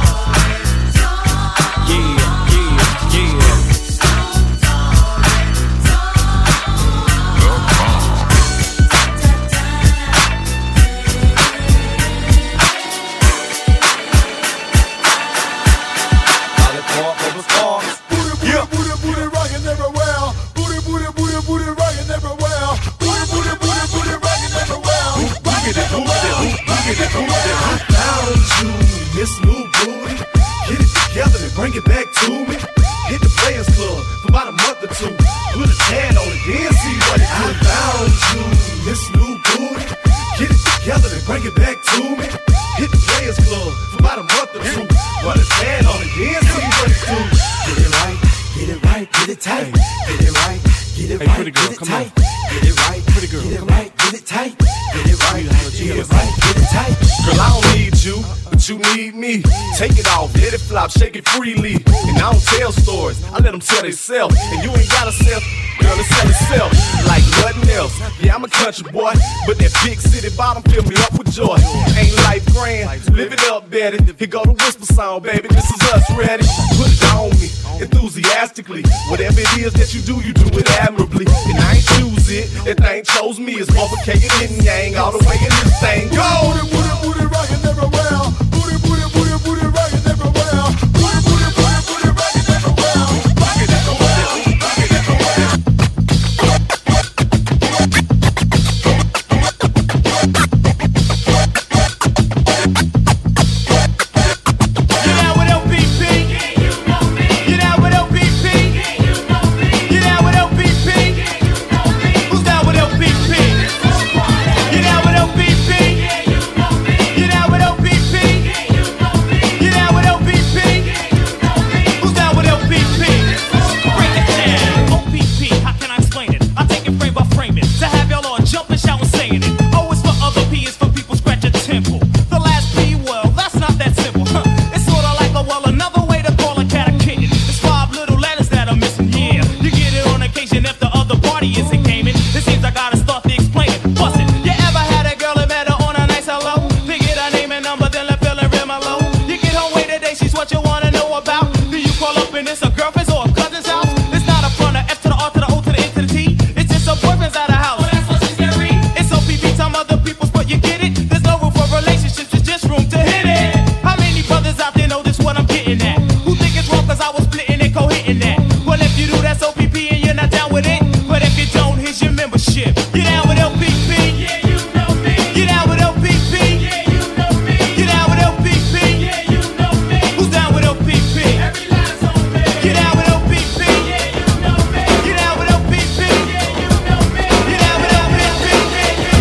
Speaker 21: Yeah, yeah, yeah.
Speaker 31: Bring it back to me. Hit the Players Club for about a month or two. Put a tan on it, then see what it do. I found you, this new booty. Get it together and bring it back to me. Hit the Players Club for about a month or two. Put a tan on it, then see what it do. Get it right, get it right, get it tight. Get it right, get it
Speaker 30: Hey,
Speaker 31: right,
Speaker 30: pretty girl,
Speaker 31: get it
Speaker 30: come
Speaker 31: tight. Get it right, pretty girl, get it right, get it tight. Get it right, get it right, get it tight.
Speaker 24: Girl, I don't need you, but you need me. Take it off, let it flop, shake it freely. And I don't tell stories, I let them tell themselves. And you ain't gotta sell, girl, it sell itself like nothing else. Yeah, I'm a country boy, but that big city bottom fill me up with joy. Ain't life grand, live it up, Betty. Here go the whisper sound, baby. This is us ready. Put it on me, enthusiastically. Whatever it is that you do, you do it admirably. And I ain't choose it, that thing chose me. It's motherfucking yin yang all the way in this thing. Go!
Speaker 31: Booty, booty, booty, rockin' everywhere. Everywhere.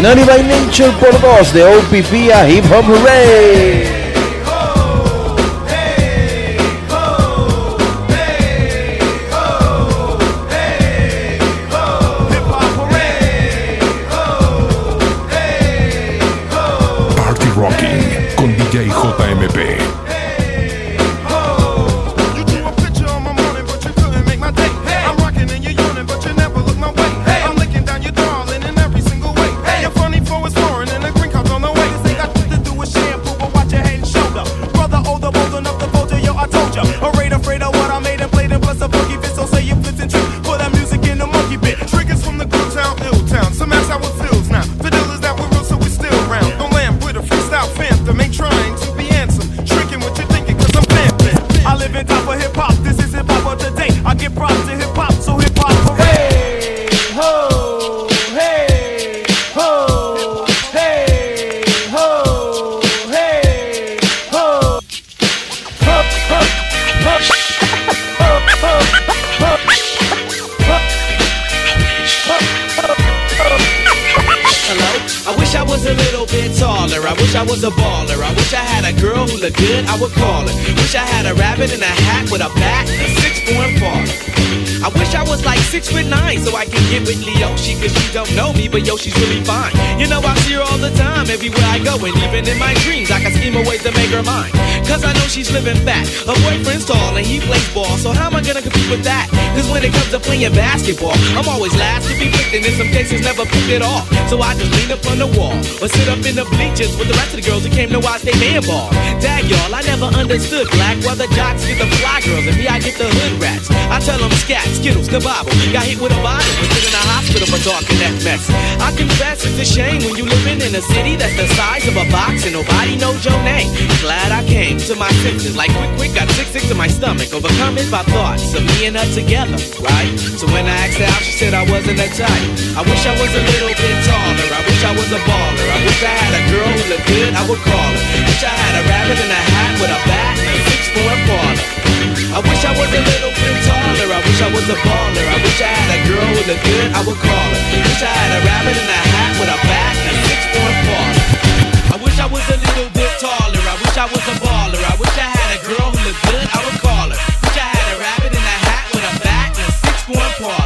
Speaker 23: Naughty by Nature por dos de OPP a Hip Hop Hooray.
Speaker 12: She's really fine. You know, everywhere I go, and even in my dreams, I can scheme a way to make her mine. Cause I know she's living fat. Her boyfriend's tall and he plays ball, so how am I gonna compete with that? Cause when it comes to playing basketball, I'm always last to be picked, and in some cases never picked at all. So I just lean up on the wall, or sit up in the bleachers with the rest of the girls who came to watch they man ball. Dag y'all, I never understood black, why the jocks get the fly girls, and me I get the hood rats. I tell them scat, skittles, kabobble, got hit with a bottle, was in the hospital for talking that mess. I confess it's a shame when you living in a city that's the size of a box and nobody knows your name. Glad I came to my senses, like quick, quick, got sick, sick to my stomach, overcome it by thoughts of me and her together, right? So when I asked her out, she said I wasn't a type. I wish I was a little bit taller. I wish I was a baller. I wish I had a girl who looked good, I would call her. Wish I had a rabbit in a hat with a I wish I was a little bit taller. I wish I was a baller. I wish I had a girl with a good, I would call her. Wish I had a rabbit in a hat with a bat and a six-point fall. I wish I was a little bit taller. I wish I was a baller. I wish I had a girl who looked good, I would call her. Wish I had a rabbit in a hat with a bat and a
Speaker 32: six-point
Speaker 9: fall.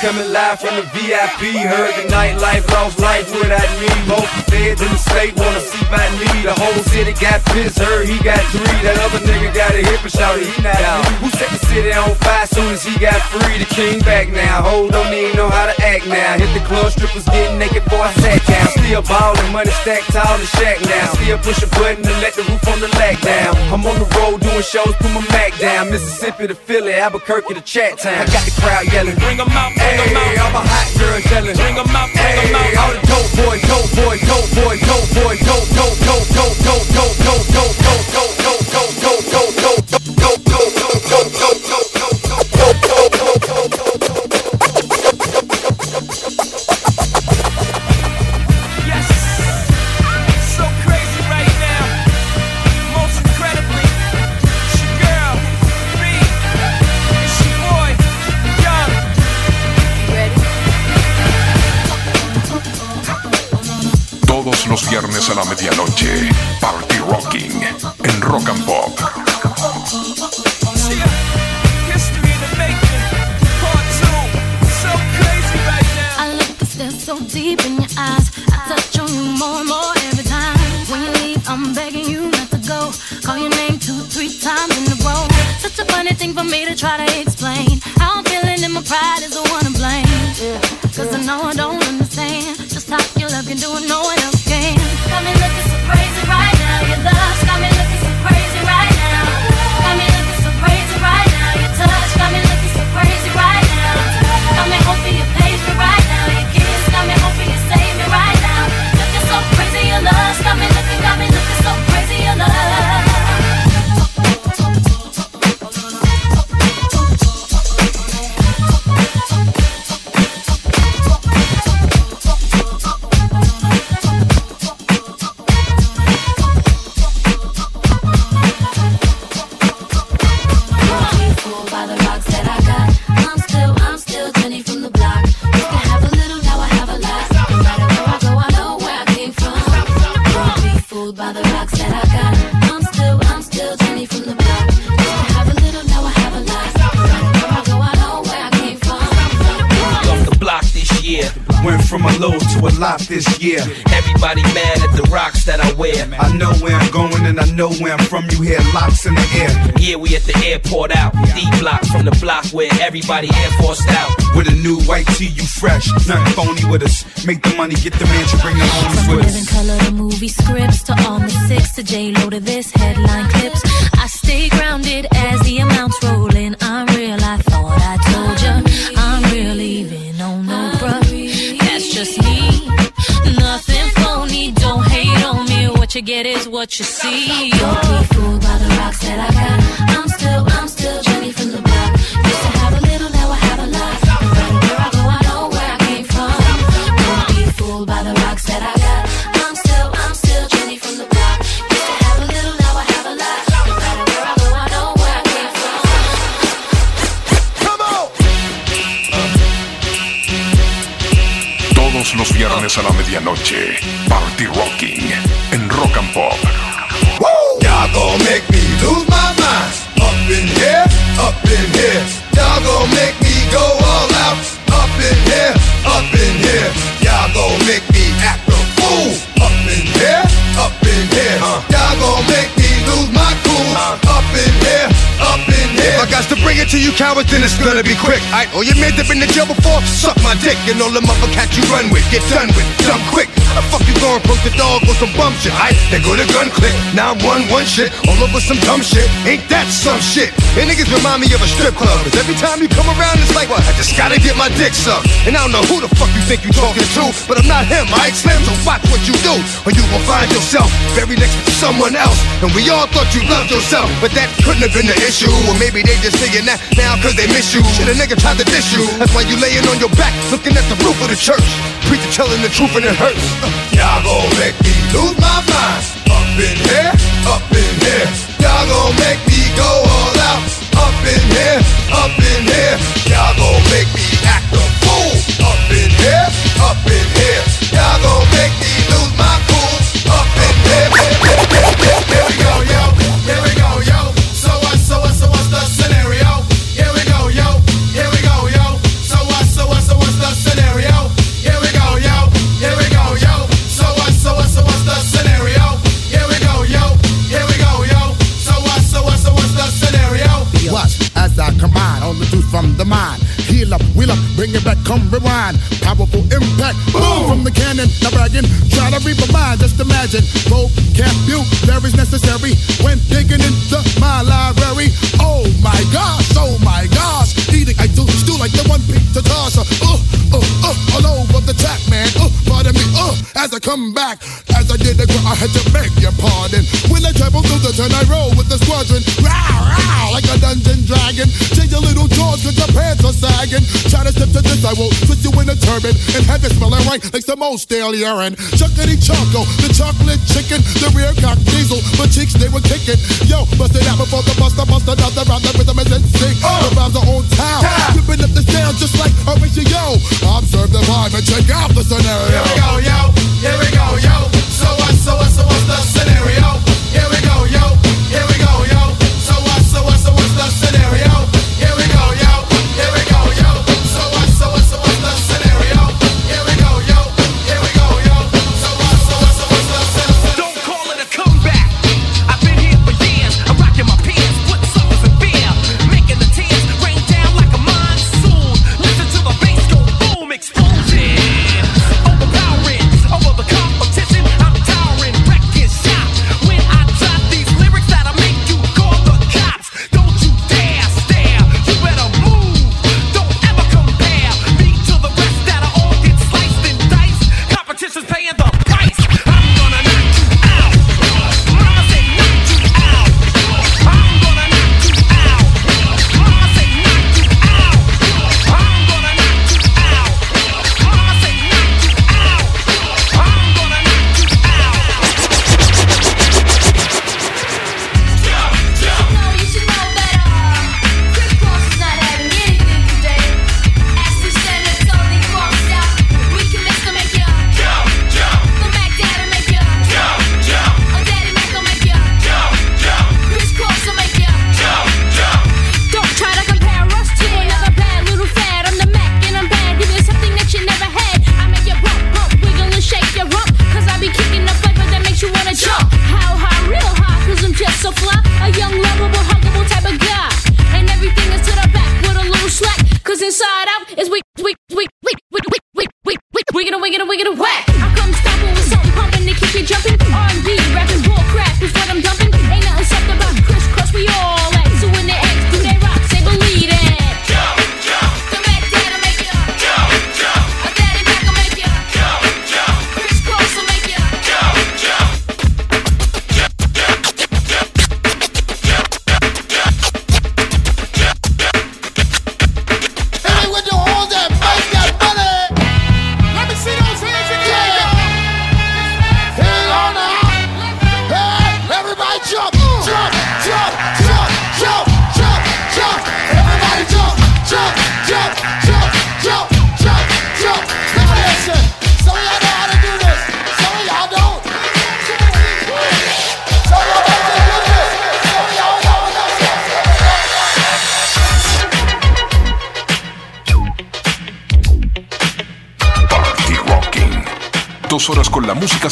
Speaker 9: Coming live from the VIP. Heard the nightlife, lost life without me. Both feds in the state wanna see by me. The whole city got pissed, heard he got three. That other nigga got a hip and shouted he not out. Who set the city on fire soon as he got free? The king back now. Hold don't even know how to act now. Hit the club, strippers getting naked before I sat down. Still ballin', money stacked tall the shack now. Still push a button to let the roof on the lag down. I'm on the road doing shows, put my Mac down. Mississippi to Philly, Albuquerque to Chat Town. I got the crowd yelling.
Speaker 32: Bring 'em out, bring 'em out.
Speaker 9: all my hot girls yelling.
Speaker 32: Bring 'em out, bring 'em out.
Speaker 9: all the dope boys, dope boys, dope boys, dope boys, dope, dope, dope, dope, dope, dope, dope, dope, dope, dope, dope, dope, dope,
Speaker 2: los viernes a la medianoche, Party Rocking en Rock and Pop.
Speaker 32: So
Speaker 13: deep in your eyes. I touch on you more and more every time. When you leave, I'm begging you not to go. Call your name two, three times in a row. Such a funny thing for me to try to explain. How I'm feeling and my pride is
Speaker 12: this year. Everybody mad at the rocks that I wear.
Speaker 33: I know where I'm going and I know where I'm from. You hear locks in the air.
Speaker 12: Yeah, we at the airport out. D block from the block where everybody air forced out.
Speaker 33: With a new white tee, you fresh. Nothing phony with us. Make the money, get the mansion, bring the homies
Speaker 13: From
Speaker 33: with
Speaker 13: living
Speaker 33: us.
Speaker 13: color to movie scripts to all the six to J Lo to this headline clips. I stay grounded as the amounts what you see. Don't be fooled by the rocks that I got.
Speaker 28: Cowards, then it's gonna be quick. Alright, all your men that been in jail before, suck my dick. And all the motherfuckers you run with, get done with, done quick. The fuck you gon' poke the dog or some bum shit? I they go to gun click, 911 shit, all over some dumb shit. Ain't that some shit? And niggas remind me of a strip club. Cause every time you come around, it's like, I just gotta get my dick sucked. And I don't know who the fuck you think you talking to, but I'm not him. I explain so watch what
Speaker 33: you do, or you gon' find yourself buried next to someone else. And we all thought you loved yourself, but that couldn't have been the issue. Or maybe they just saying that now cause they miss you. Shit, a nigga tried to diss you. That's why you laying on your back, looking at the roof of the church. Preacher telling the truth and it hurts. Y'all gon' make me lose my mind. Up in here, up in here. Y'all gon' make me go all out. Up in here, up in here. Y'all gon' make
Speaker 28: Sound rewind, powerful impact. Boom from the cannon, now bragging. Try to read my mind, just imagine. there is necessary when digging into my library. Oh my gosh, oh my gosh. Eating, I do stew like the one pizza tosser. Oh, oh, oh, all over the track, man. Oh, pardon me, oh, as I come back as I did the ground, I had to beg your pardon. When I travel through the turn, I roll with the squadron. Rawr, row, like a dungeon dragon. Change your little jaws, cause your pants are sagging. Try to step to this, I will twist you in a turban and have it smelling right like some old stale urine. Chuckity Choco, the chocolate chicken, the rear cock diesel, my cheeks, they were kicking. Yo, bust it out before the buster, bust another round, the rhythm is in sync. Uh, the vibes are on time, ripping up the sound just like a ratio. Observe the vibe and check out the scenario.
Speaker 13: Here we go, yo, here we go, yo. So what, so what, so what's the scenario?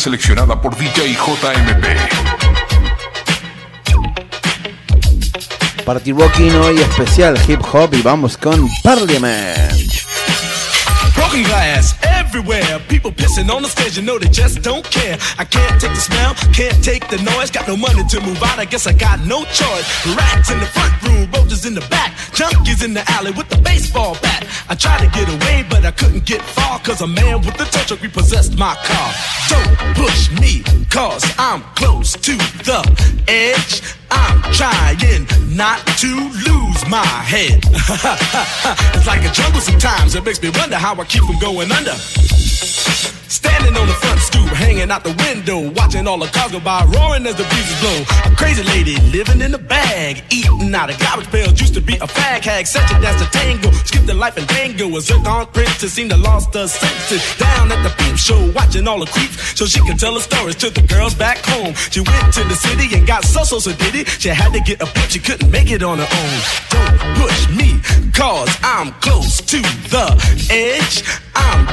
Speaker 2: seleccionada por DJ JMP.
Speaker 3: Party Rocking hoy especial hip hop y vamos con Parliament.
Speaker 24: Broken glass everywhere. People pissing on the stage, you know they just don't care. I can't take the smell, can't take the noise. Got no money to move out, I guess I got no choice. Rats in the front room, roaches in the back, junkies in the alley with I tried to get away, but I couldn't get far. Cause a man with a tow truck repossessed my car. Don't push me, cause I'm close to the edge. I'm trying not to lose my head. it's like a jungle sometimes. It makes me wonder how I keep from going under sitting on the front stoop, hanging out the window, watching all the cars go by, roaring as the breeze is blowing. A crazy lady living in a bag, eating out of garbage pails. Used to be a fag hag, such a dance to tango. Skipped the life and dango, a zircon princess seemed to lost her senses. Down at the peep show, watching all the creeps, so she could tell her stories to the girls back home. She went to the city and got so so so did it. She had to get a pimp, she couldn't make it on her own. Don't push me, cause I'm close to the edge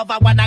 Speaker 34: lover when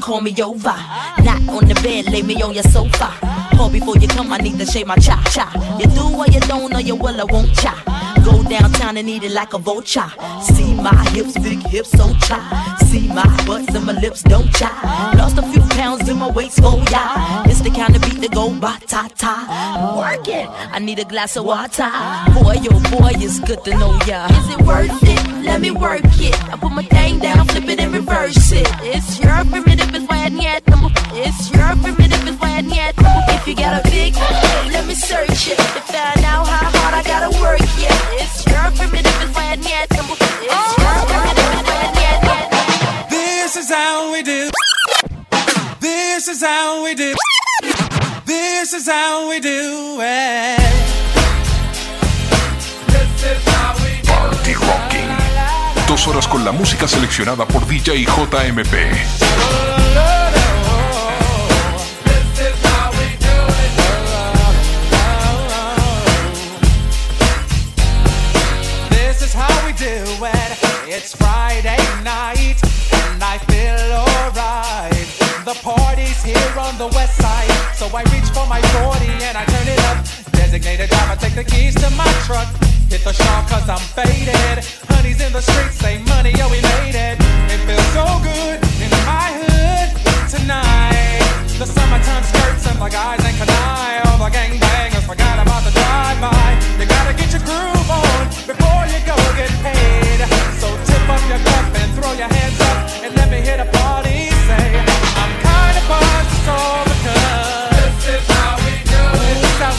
Speaker 35: call me over. Not on the bed, lay me on your sofa. Call before you come, I need to shave my cha cha. You do what you don't, or you will, I won't cha. Go downtown and eat it like a vulture. See my hips, big hips, so cha. See my butts and my lips, don't cha. Lost a few pounds in my waist, oh yeah. It's the kind of beat that go ba ta ta. Work it. I need a glass of water. Boy, oh boy, it's good to know ya. Is it worth it? Let me work it. I put my thing down, flip it and reverse it. It's your primitive, it's why I number. It's your primitive, it's why I need If you got a big, let me search it If find
Speaker 36: This is how we do. This is how we do it.
Speaker 2: Party Rocking. Dos horas con la música seleccionada por DJ JMP.
Speaker 36: This is how we do it. It's Friday night, I reach for my 40 and I turn it up. Designated driver, take the keys to my truck. Hit the shop cause I'm faded. Honey's in the streets, say money, yo, we made it. It feels so good in my hood tonight. The summertime skirts and the guys ain't canine. All the gangbangers forgot about the drive-by. You gotta get your groove on before you go get paid. So tip up your cup and throw your hands up and let me hit a party. Say, I'm kinda buzzed, it's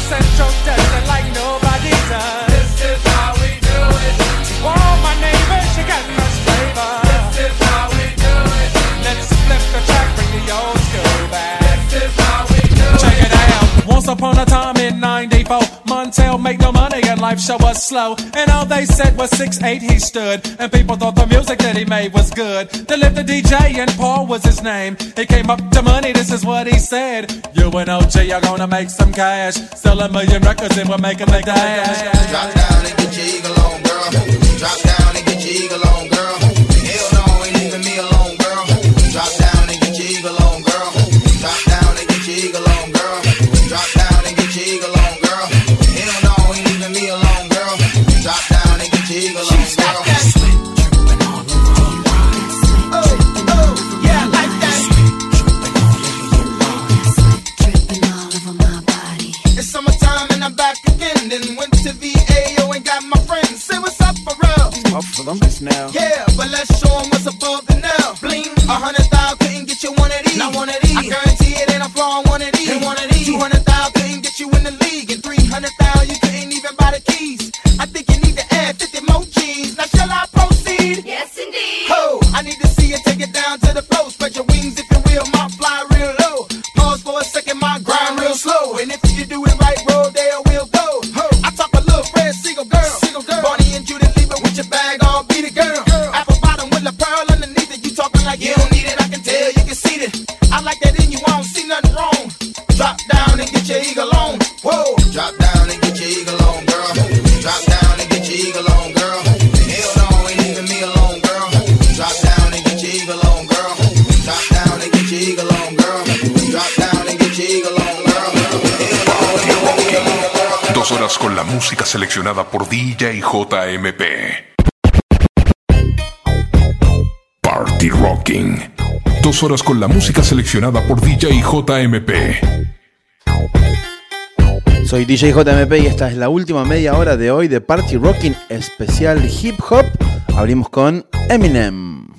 Speaker 36: Central does it like nobody does. This is how we do it. To all my neighbors, you got much flavor. This is how we do it. Let's flip the track, bring the old school back. This is how we do it. Check it out. Once upon a time in 94, Montell make no money life show was slow. And all they said was 6'8 he stood. And people thought the music that he made was good. They lived the DJ and Paul was his name. He came up to money, this is what he said. You and OG are gonna make some cash. Sell a million records and we're making the dash.
Speaker 11: Drop down and get your eagle on, girl. Drop down and get your eagle on, Up for
Speaker 3: them just now.
Speaker 11: Yeah, but let's show 'em what's above the now. Bling, a hundred thou couldn't get you one of these. Not one of these. I guarantee it ain't a flaw in one of these. Ain't one of these. Two hundred thou couldn't get you in the league, and three hundred thou you couldn't even buy the keys. I think you need to add fifty more G's. Now shall I proceed? Yes, indeed. Ho, I need to see you take it down to the floor. Spread your wings if you will, my fly real low. Pause for a second, my grind real slow. And if you do it right,
Speaker 2: seleccionada por DJ JMP. Party Rocking. Dos horas con la música seleccionada por DJ JMP.
Speaker 3: Soy DJ JMP y esta es la última media hora de hoy de Party Rocking especial hip hop. Abrimos con Eminem.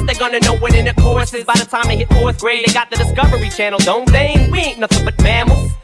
Speaker 37: guess they're gonna know it in the courses. By the time they hit fourth grade, they got the Discovery Channel, don't they? We ain't nothing but mammals.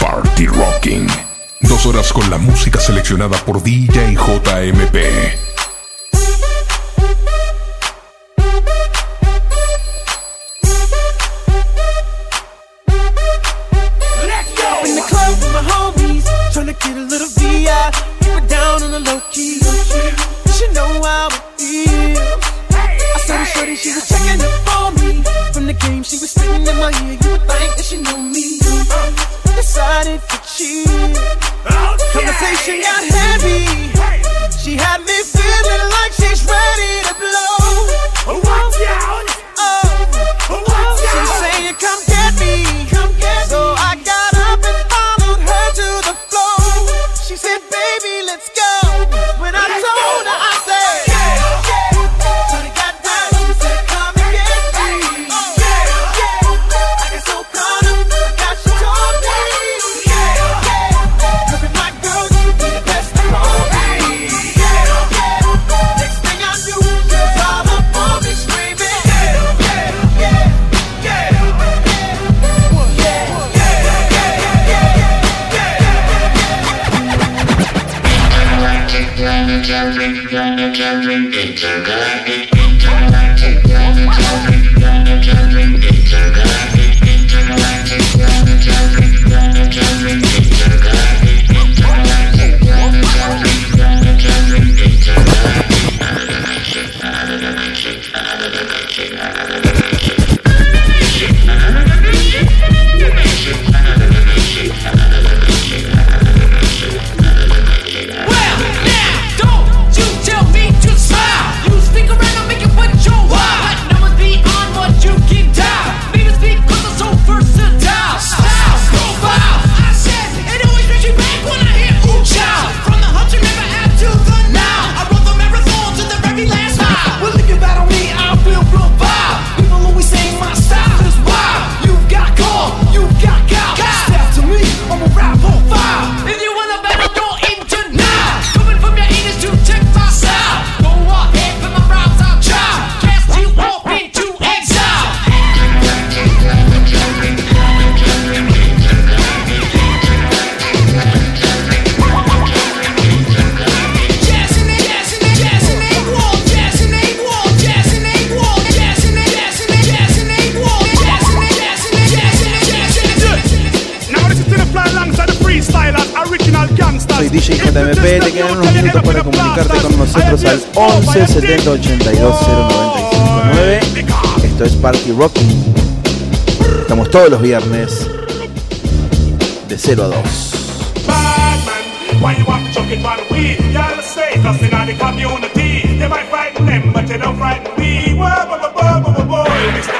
Speaker 2: Party Rocking. Dos horas con la música seleccionada por DJ JMP.
Speaker 5: Keep it down on the low key. You should know how it feels. I shorty, she was checking up on me. From the game, she was spitting in my ear. You would think that she knew me. Uh, decided to cheat. Conversation got heavy. She had me feeling like she's ready to blow.
Speaker 3: Todos los viernes de 0 a 2.
Speaker 17: Why you want to it? Y'all in the them, but don't frighten.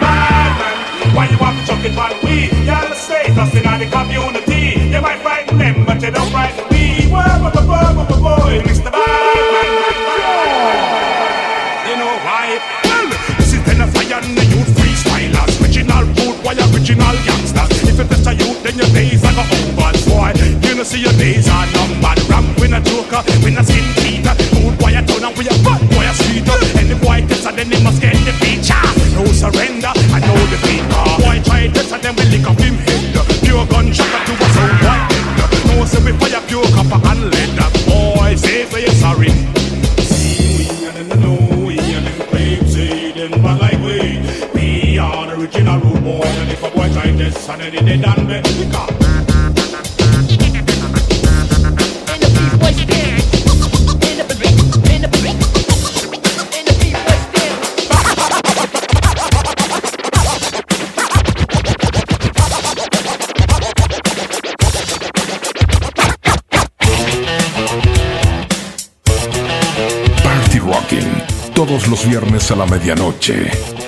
Speaker 17: Badman. Why you want to it? Y'all in the. They might them, but don't frighten. Mr. joker, with a skin teeter. Good boy a town and we a bad boy a street. And the boy test and then they must
Speaker 23: todos los viernes a la medianoche.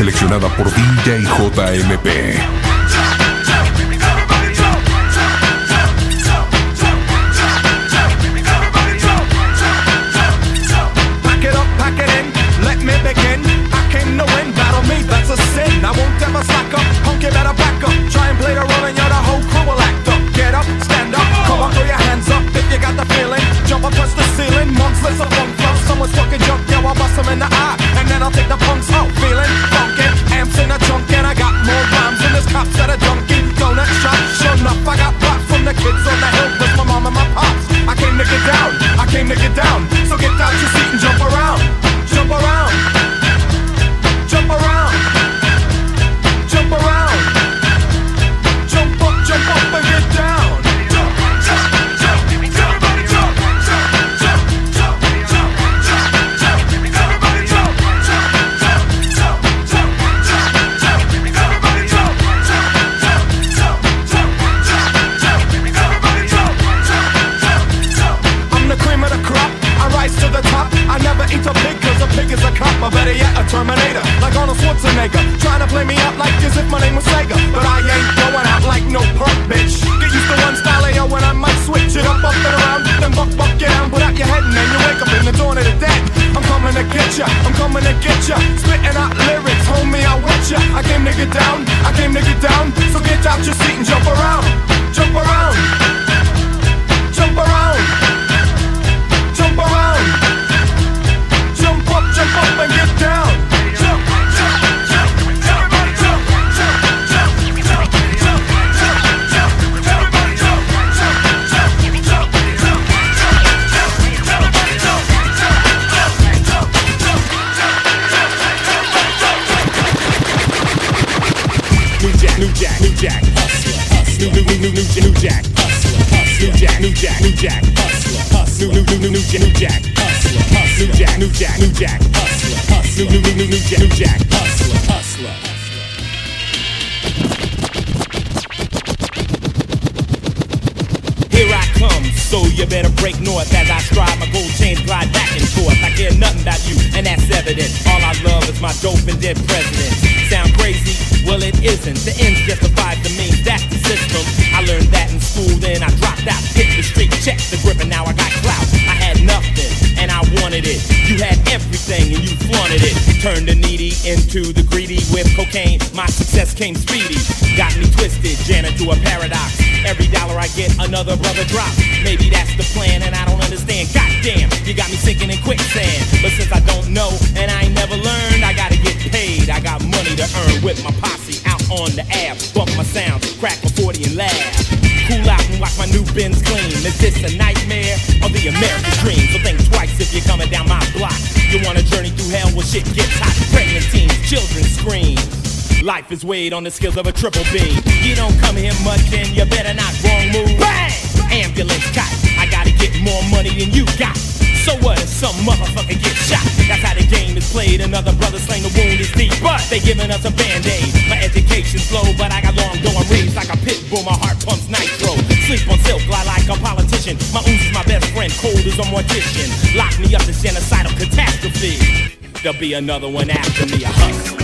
Speaker 23: seleccionada por DJ JMP.
Speaker 31: Life on the skills of a triple B. You don't come here much, then you better not wrong move. Bang! Ambulance cot. I gotta get more money than you got. So what if some motherfucker gets shot? That's how the game is played. Another brother slain, the wound is deep. But they giving us a band-aid. My education's low, but I got long going raised like a pit bull. My heart pumps nitro. Sleep on silk, lie like a politician. My ooze is my best friend, cold as a mortician. Lock me up to genocidal catastrophe. There'll be another one after me. A hustle.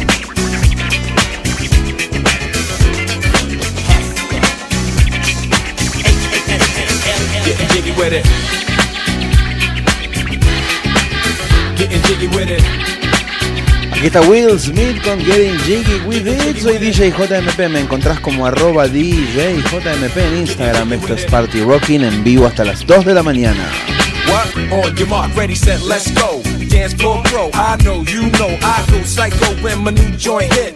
Speaker 24: Jiggy with it. Getting jiggy with it.
Speaker 3: Aquí está Will Smith con Getting Jiggy With It. Soy DJ JMP. Me encontrás como arroba DJ JMP en Instagram. Esto es Party Rocking en vivo hasta las 2 de la mañana.
Speaker 24: What? On your mark, ready, set, let's go. Dance floor pro, I know, you know, I go psycho when my new joint hit.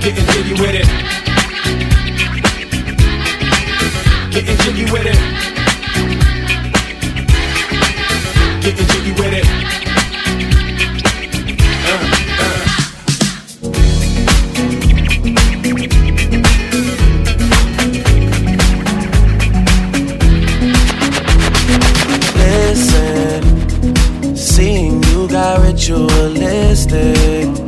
Speaker 24: Getting jiggy with it. Getting jiggy with it. Getting jiggy with it.
Speaker 30: Listen, seeing you got ritualistic.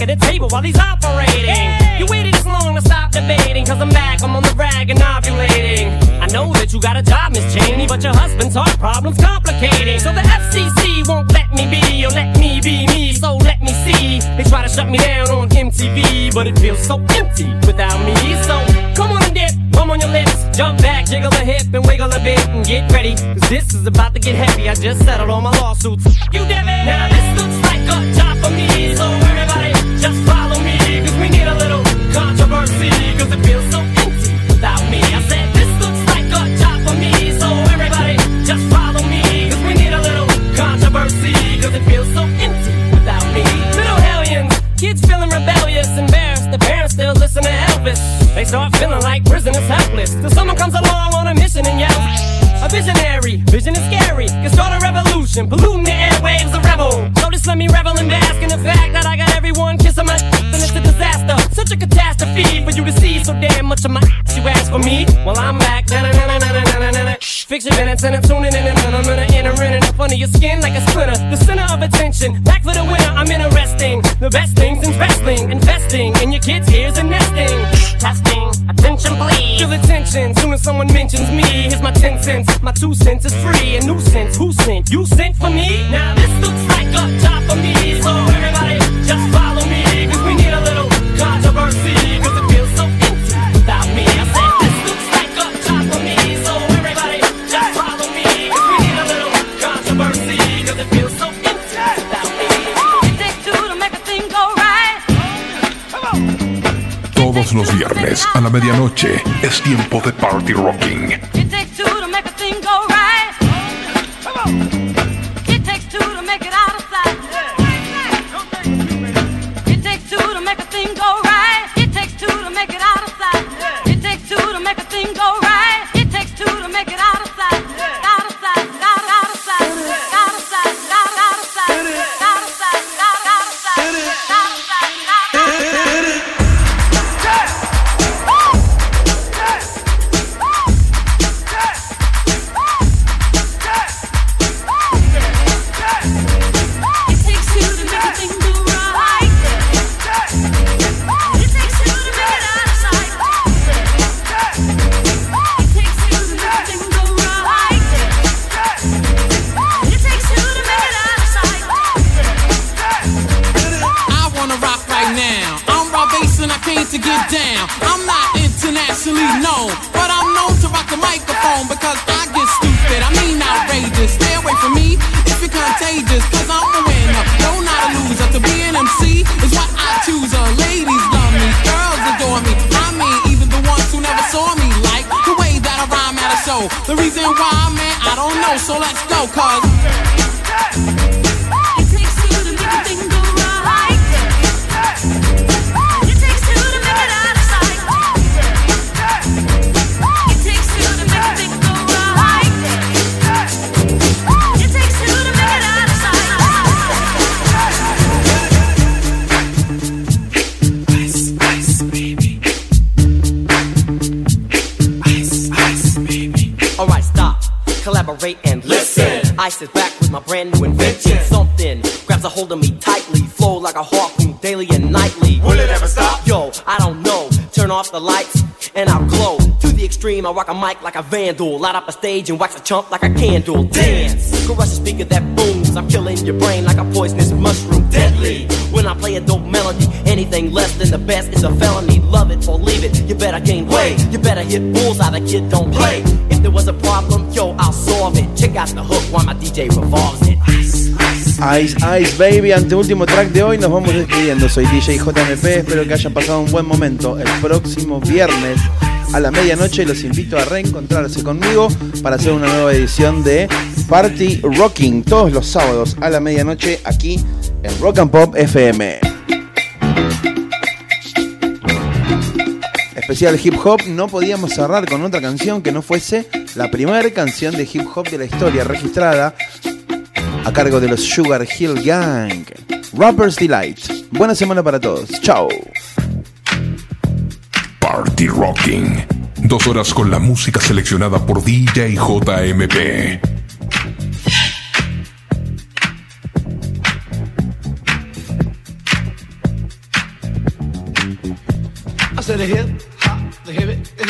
Speaker 37: When I'm the table while he's operating. You waited this long to stop debating, cause I'm back, I'm on the rag and ovulating. I know that you got a job, Miss Cheney, but your husband's heart problem's complicating. So the FCC won't let me be, or let me be me, so let me see. They try to shut me down on MTV, but it feels so empty without me. So come on and dip, come on your lips, jump back, jiggle a hip and wiggle a bit and get ready. Cause this is about to get heavy. I just settled all my lawsuits. You did it! Now this looks like a job for me, so visionary, vision is scary. Can start a revolution, polluting the airwaves, a rebel. Just let me revel and bask in the fact that I got everyone kissing my and it's a disaster. Such a catastrophe for you to see so damn much of my ass you ask for me. Well, I'm back. Na-na-na-na-na-na-na-na. Fix your minutes and I'm tuning in and I'm gonna enter in and up under your skin like a splinter. The center of attention, back for the winner. I'm interesting. The best things in wrestling, investing in your kids' ears and nesting. Someone mentions me. Here's my 10 cents. My two cents is free. A nuisance. Who sent? You sent for me? Now this looks like a job for me. So everybody
Speaker 2: la medianoche es tiempo de Party Rocking.
Speaker 38: Internationally but I'm known to rock the microphone because I get stupid. I mean outrageous. Stay away from me if you're contagious, cause I'm a winner. No, not a loser. To be an MC is what I choose. Uh, ladies love me, girls adore me. I mean, even the ones who never saw me like the way that I rhyme at a show. The reason why, man, I don't know. So let's go, cause. Ice
Speaker 37: is back with my brand new invention. Something grabs a hold of me tightly, flow like a harpoon daily and nightly. Will it ever stop? Yo, I don't know. Turn off the lights and I'll glow. To the extreme, I rock a mic like a vandal. Light up a stage and wax a chump like a candle. Dance, crush a speaker that booms. I'm killing your brain like a poisonous mushroom. Deadly. When I play a dope melody, anything less than the best is a felony. Love it or leave it. You better gain weight. You better hit bullseye. The kid don't play. If there was a problem, yo, I'll solve it. Check out the hook while my DJ revolves it. Ice, ice.
Speaker 3: Ice Ice Baby, anteúltimo track de hoy, nos vamos despidiendo. Soy DJ JMP, espero que hayan pasado un buen momento. El próximo viernes a la medianoche los invito a reencontrarse conmigo para hacer una nueva edición de Party Rocking todos los sábados a la medianoche aquí en Rock and Pop FM. Especial hip hop, no podíamos cerrar con otra canción que no fuese la primera canción de hip hop de la historia registrada a cargo de los Sugar Hill Gang. Rapper's Delight. Buena semana para todos. Chao.
Speaker 2: Party Rocking. Dos horas con la música seleccionada por DJ JMP.
Speaker 23: I said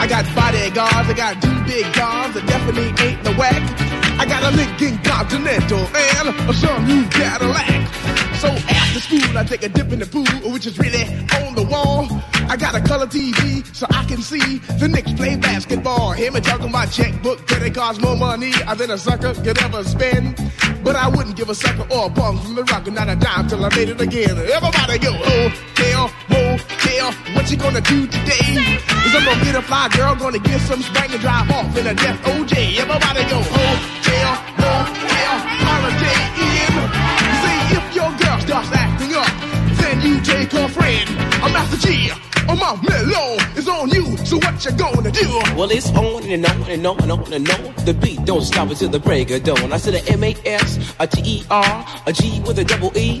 Speaker 24: I got bodyguards, I got two big guns that definitely ain't the whack. I got a Lincoln Continental and a new Cadillac. So after school, I take a dip in the pool, which is really on the wall. I got a color TV so I can see the Knicks play basketball. Hear me talking about checkbook, credit cards, more money than a sucker could ever spend. But I wouldn't give a sucker or a bum from the rock, not a dime till I made it again. Everybody go, oh, what you gonna do today? Is I'm gonna get a fly girl, gonna get some spank and drive off in a death OJ. Everybody go, hotel, motel, holiday in. See if your girl starts acting up, then you take her friend. I'm Master Gee. Oh my mellow is on you, so what you gonna do?
Speaker 30: Well, it's on and on and on and on and on. The beat don't stop until the break of dawn. I said a M A S, a T E R, a G with a double E.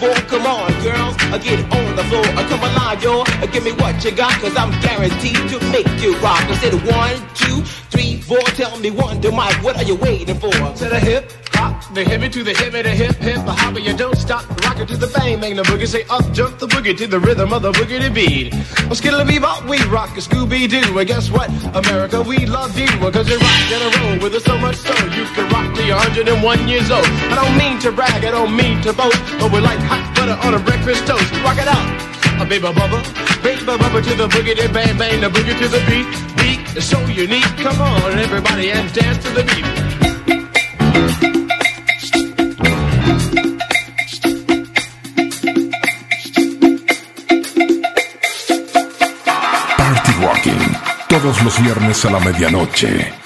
Speaker 30: four. Come on, girls, I get on the floor. I come alive, y'all. Uh, Give me what you got, cause I'm guaranteed to make you rock. I said one, two, three, four. Tell me one, to Mike, what are you waiting for?
Speaker 23: To the hip hop, the hippie to the hippie, the hip hip, the hopper, you don't stop, rock it to the bang bang, the boogie, say up jump the boogie to the rhythm of the boogie to beat. Well, skittle bebop, we rock a Scooby Doo, and guess what? America, we love you, cause you rock in a row with us so much so you can rock till you're 101 years old. I don't mean to brag, I don't mean to boast, but we're like hot butter on a breakfast toast. Rock it out. A baby bubba, baby bubba to the boogie, bang bang, the boogie to the beat. Beat is so unique. Come on, everybody, and dance to the beat.
Speaker 2: Party Rocking. Todos los viernes a la medianoche.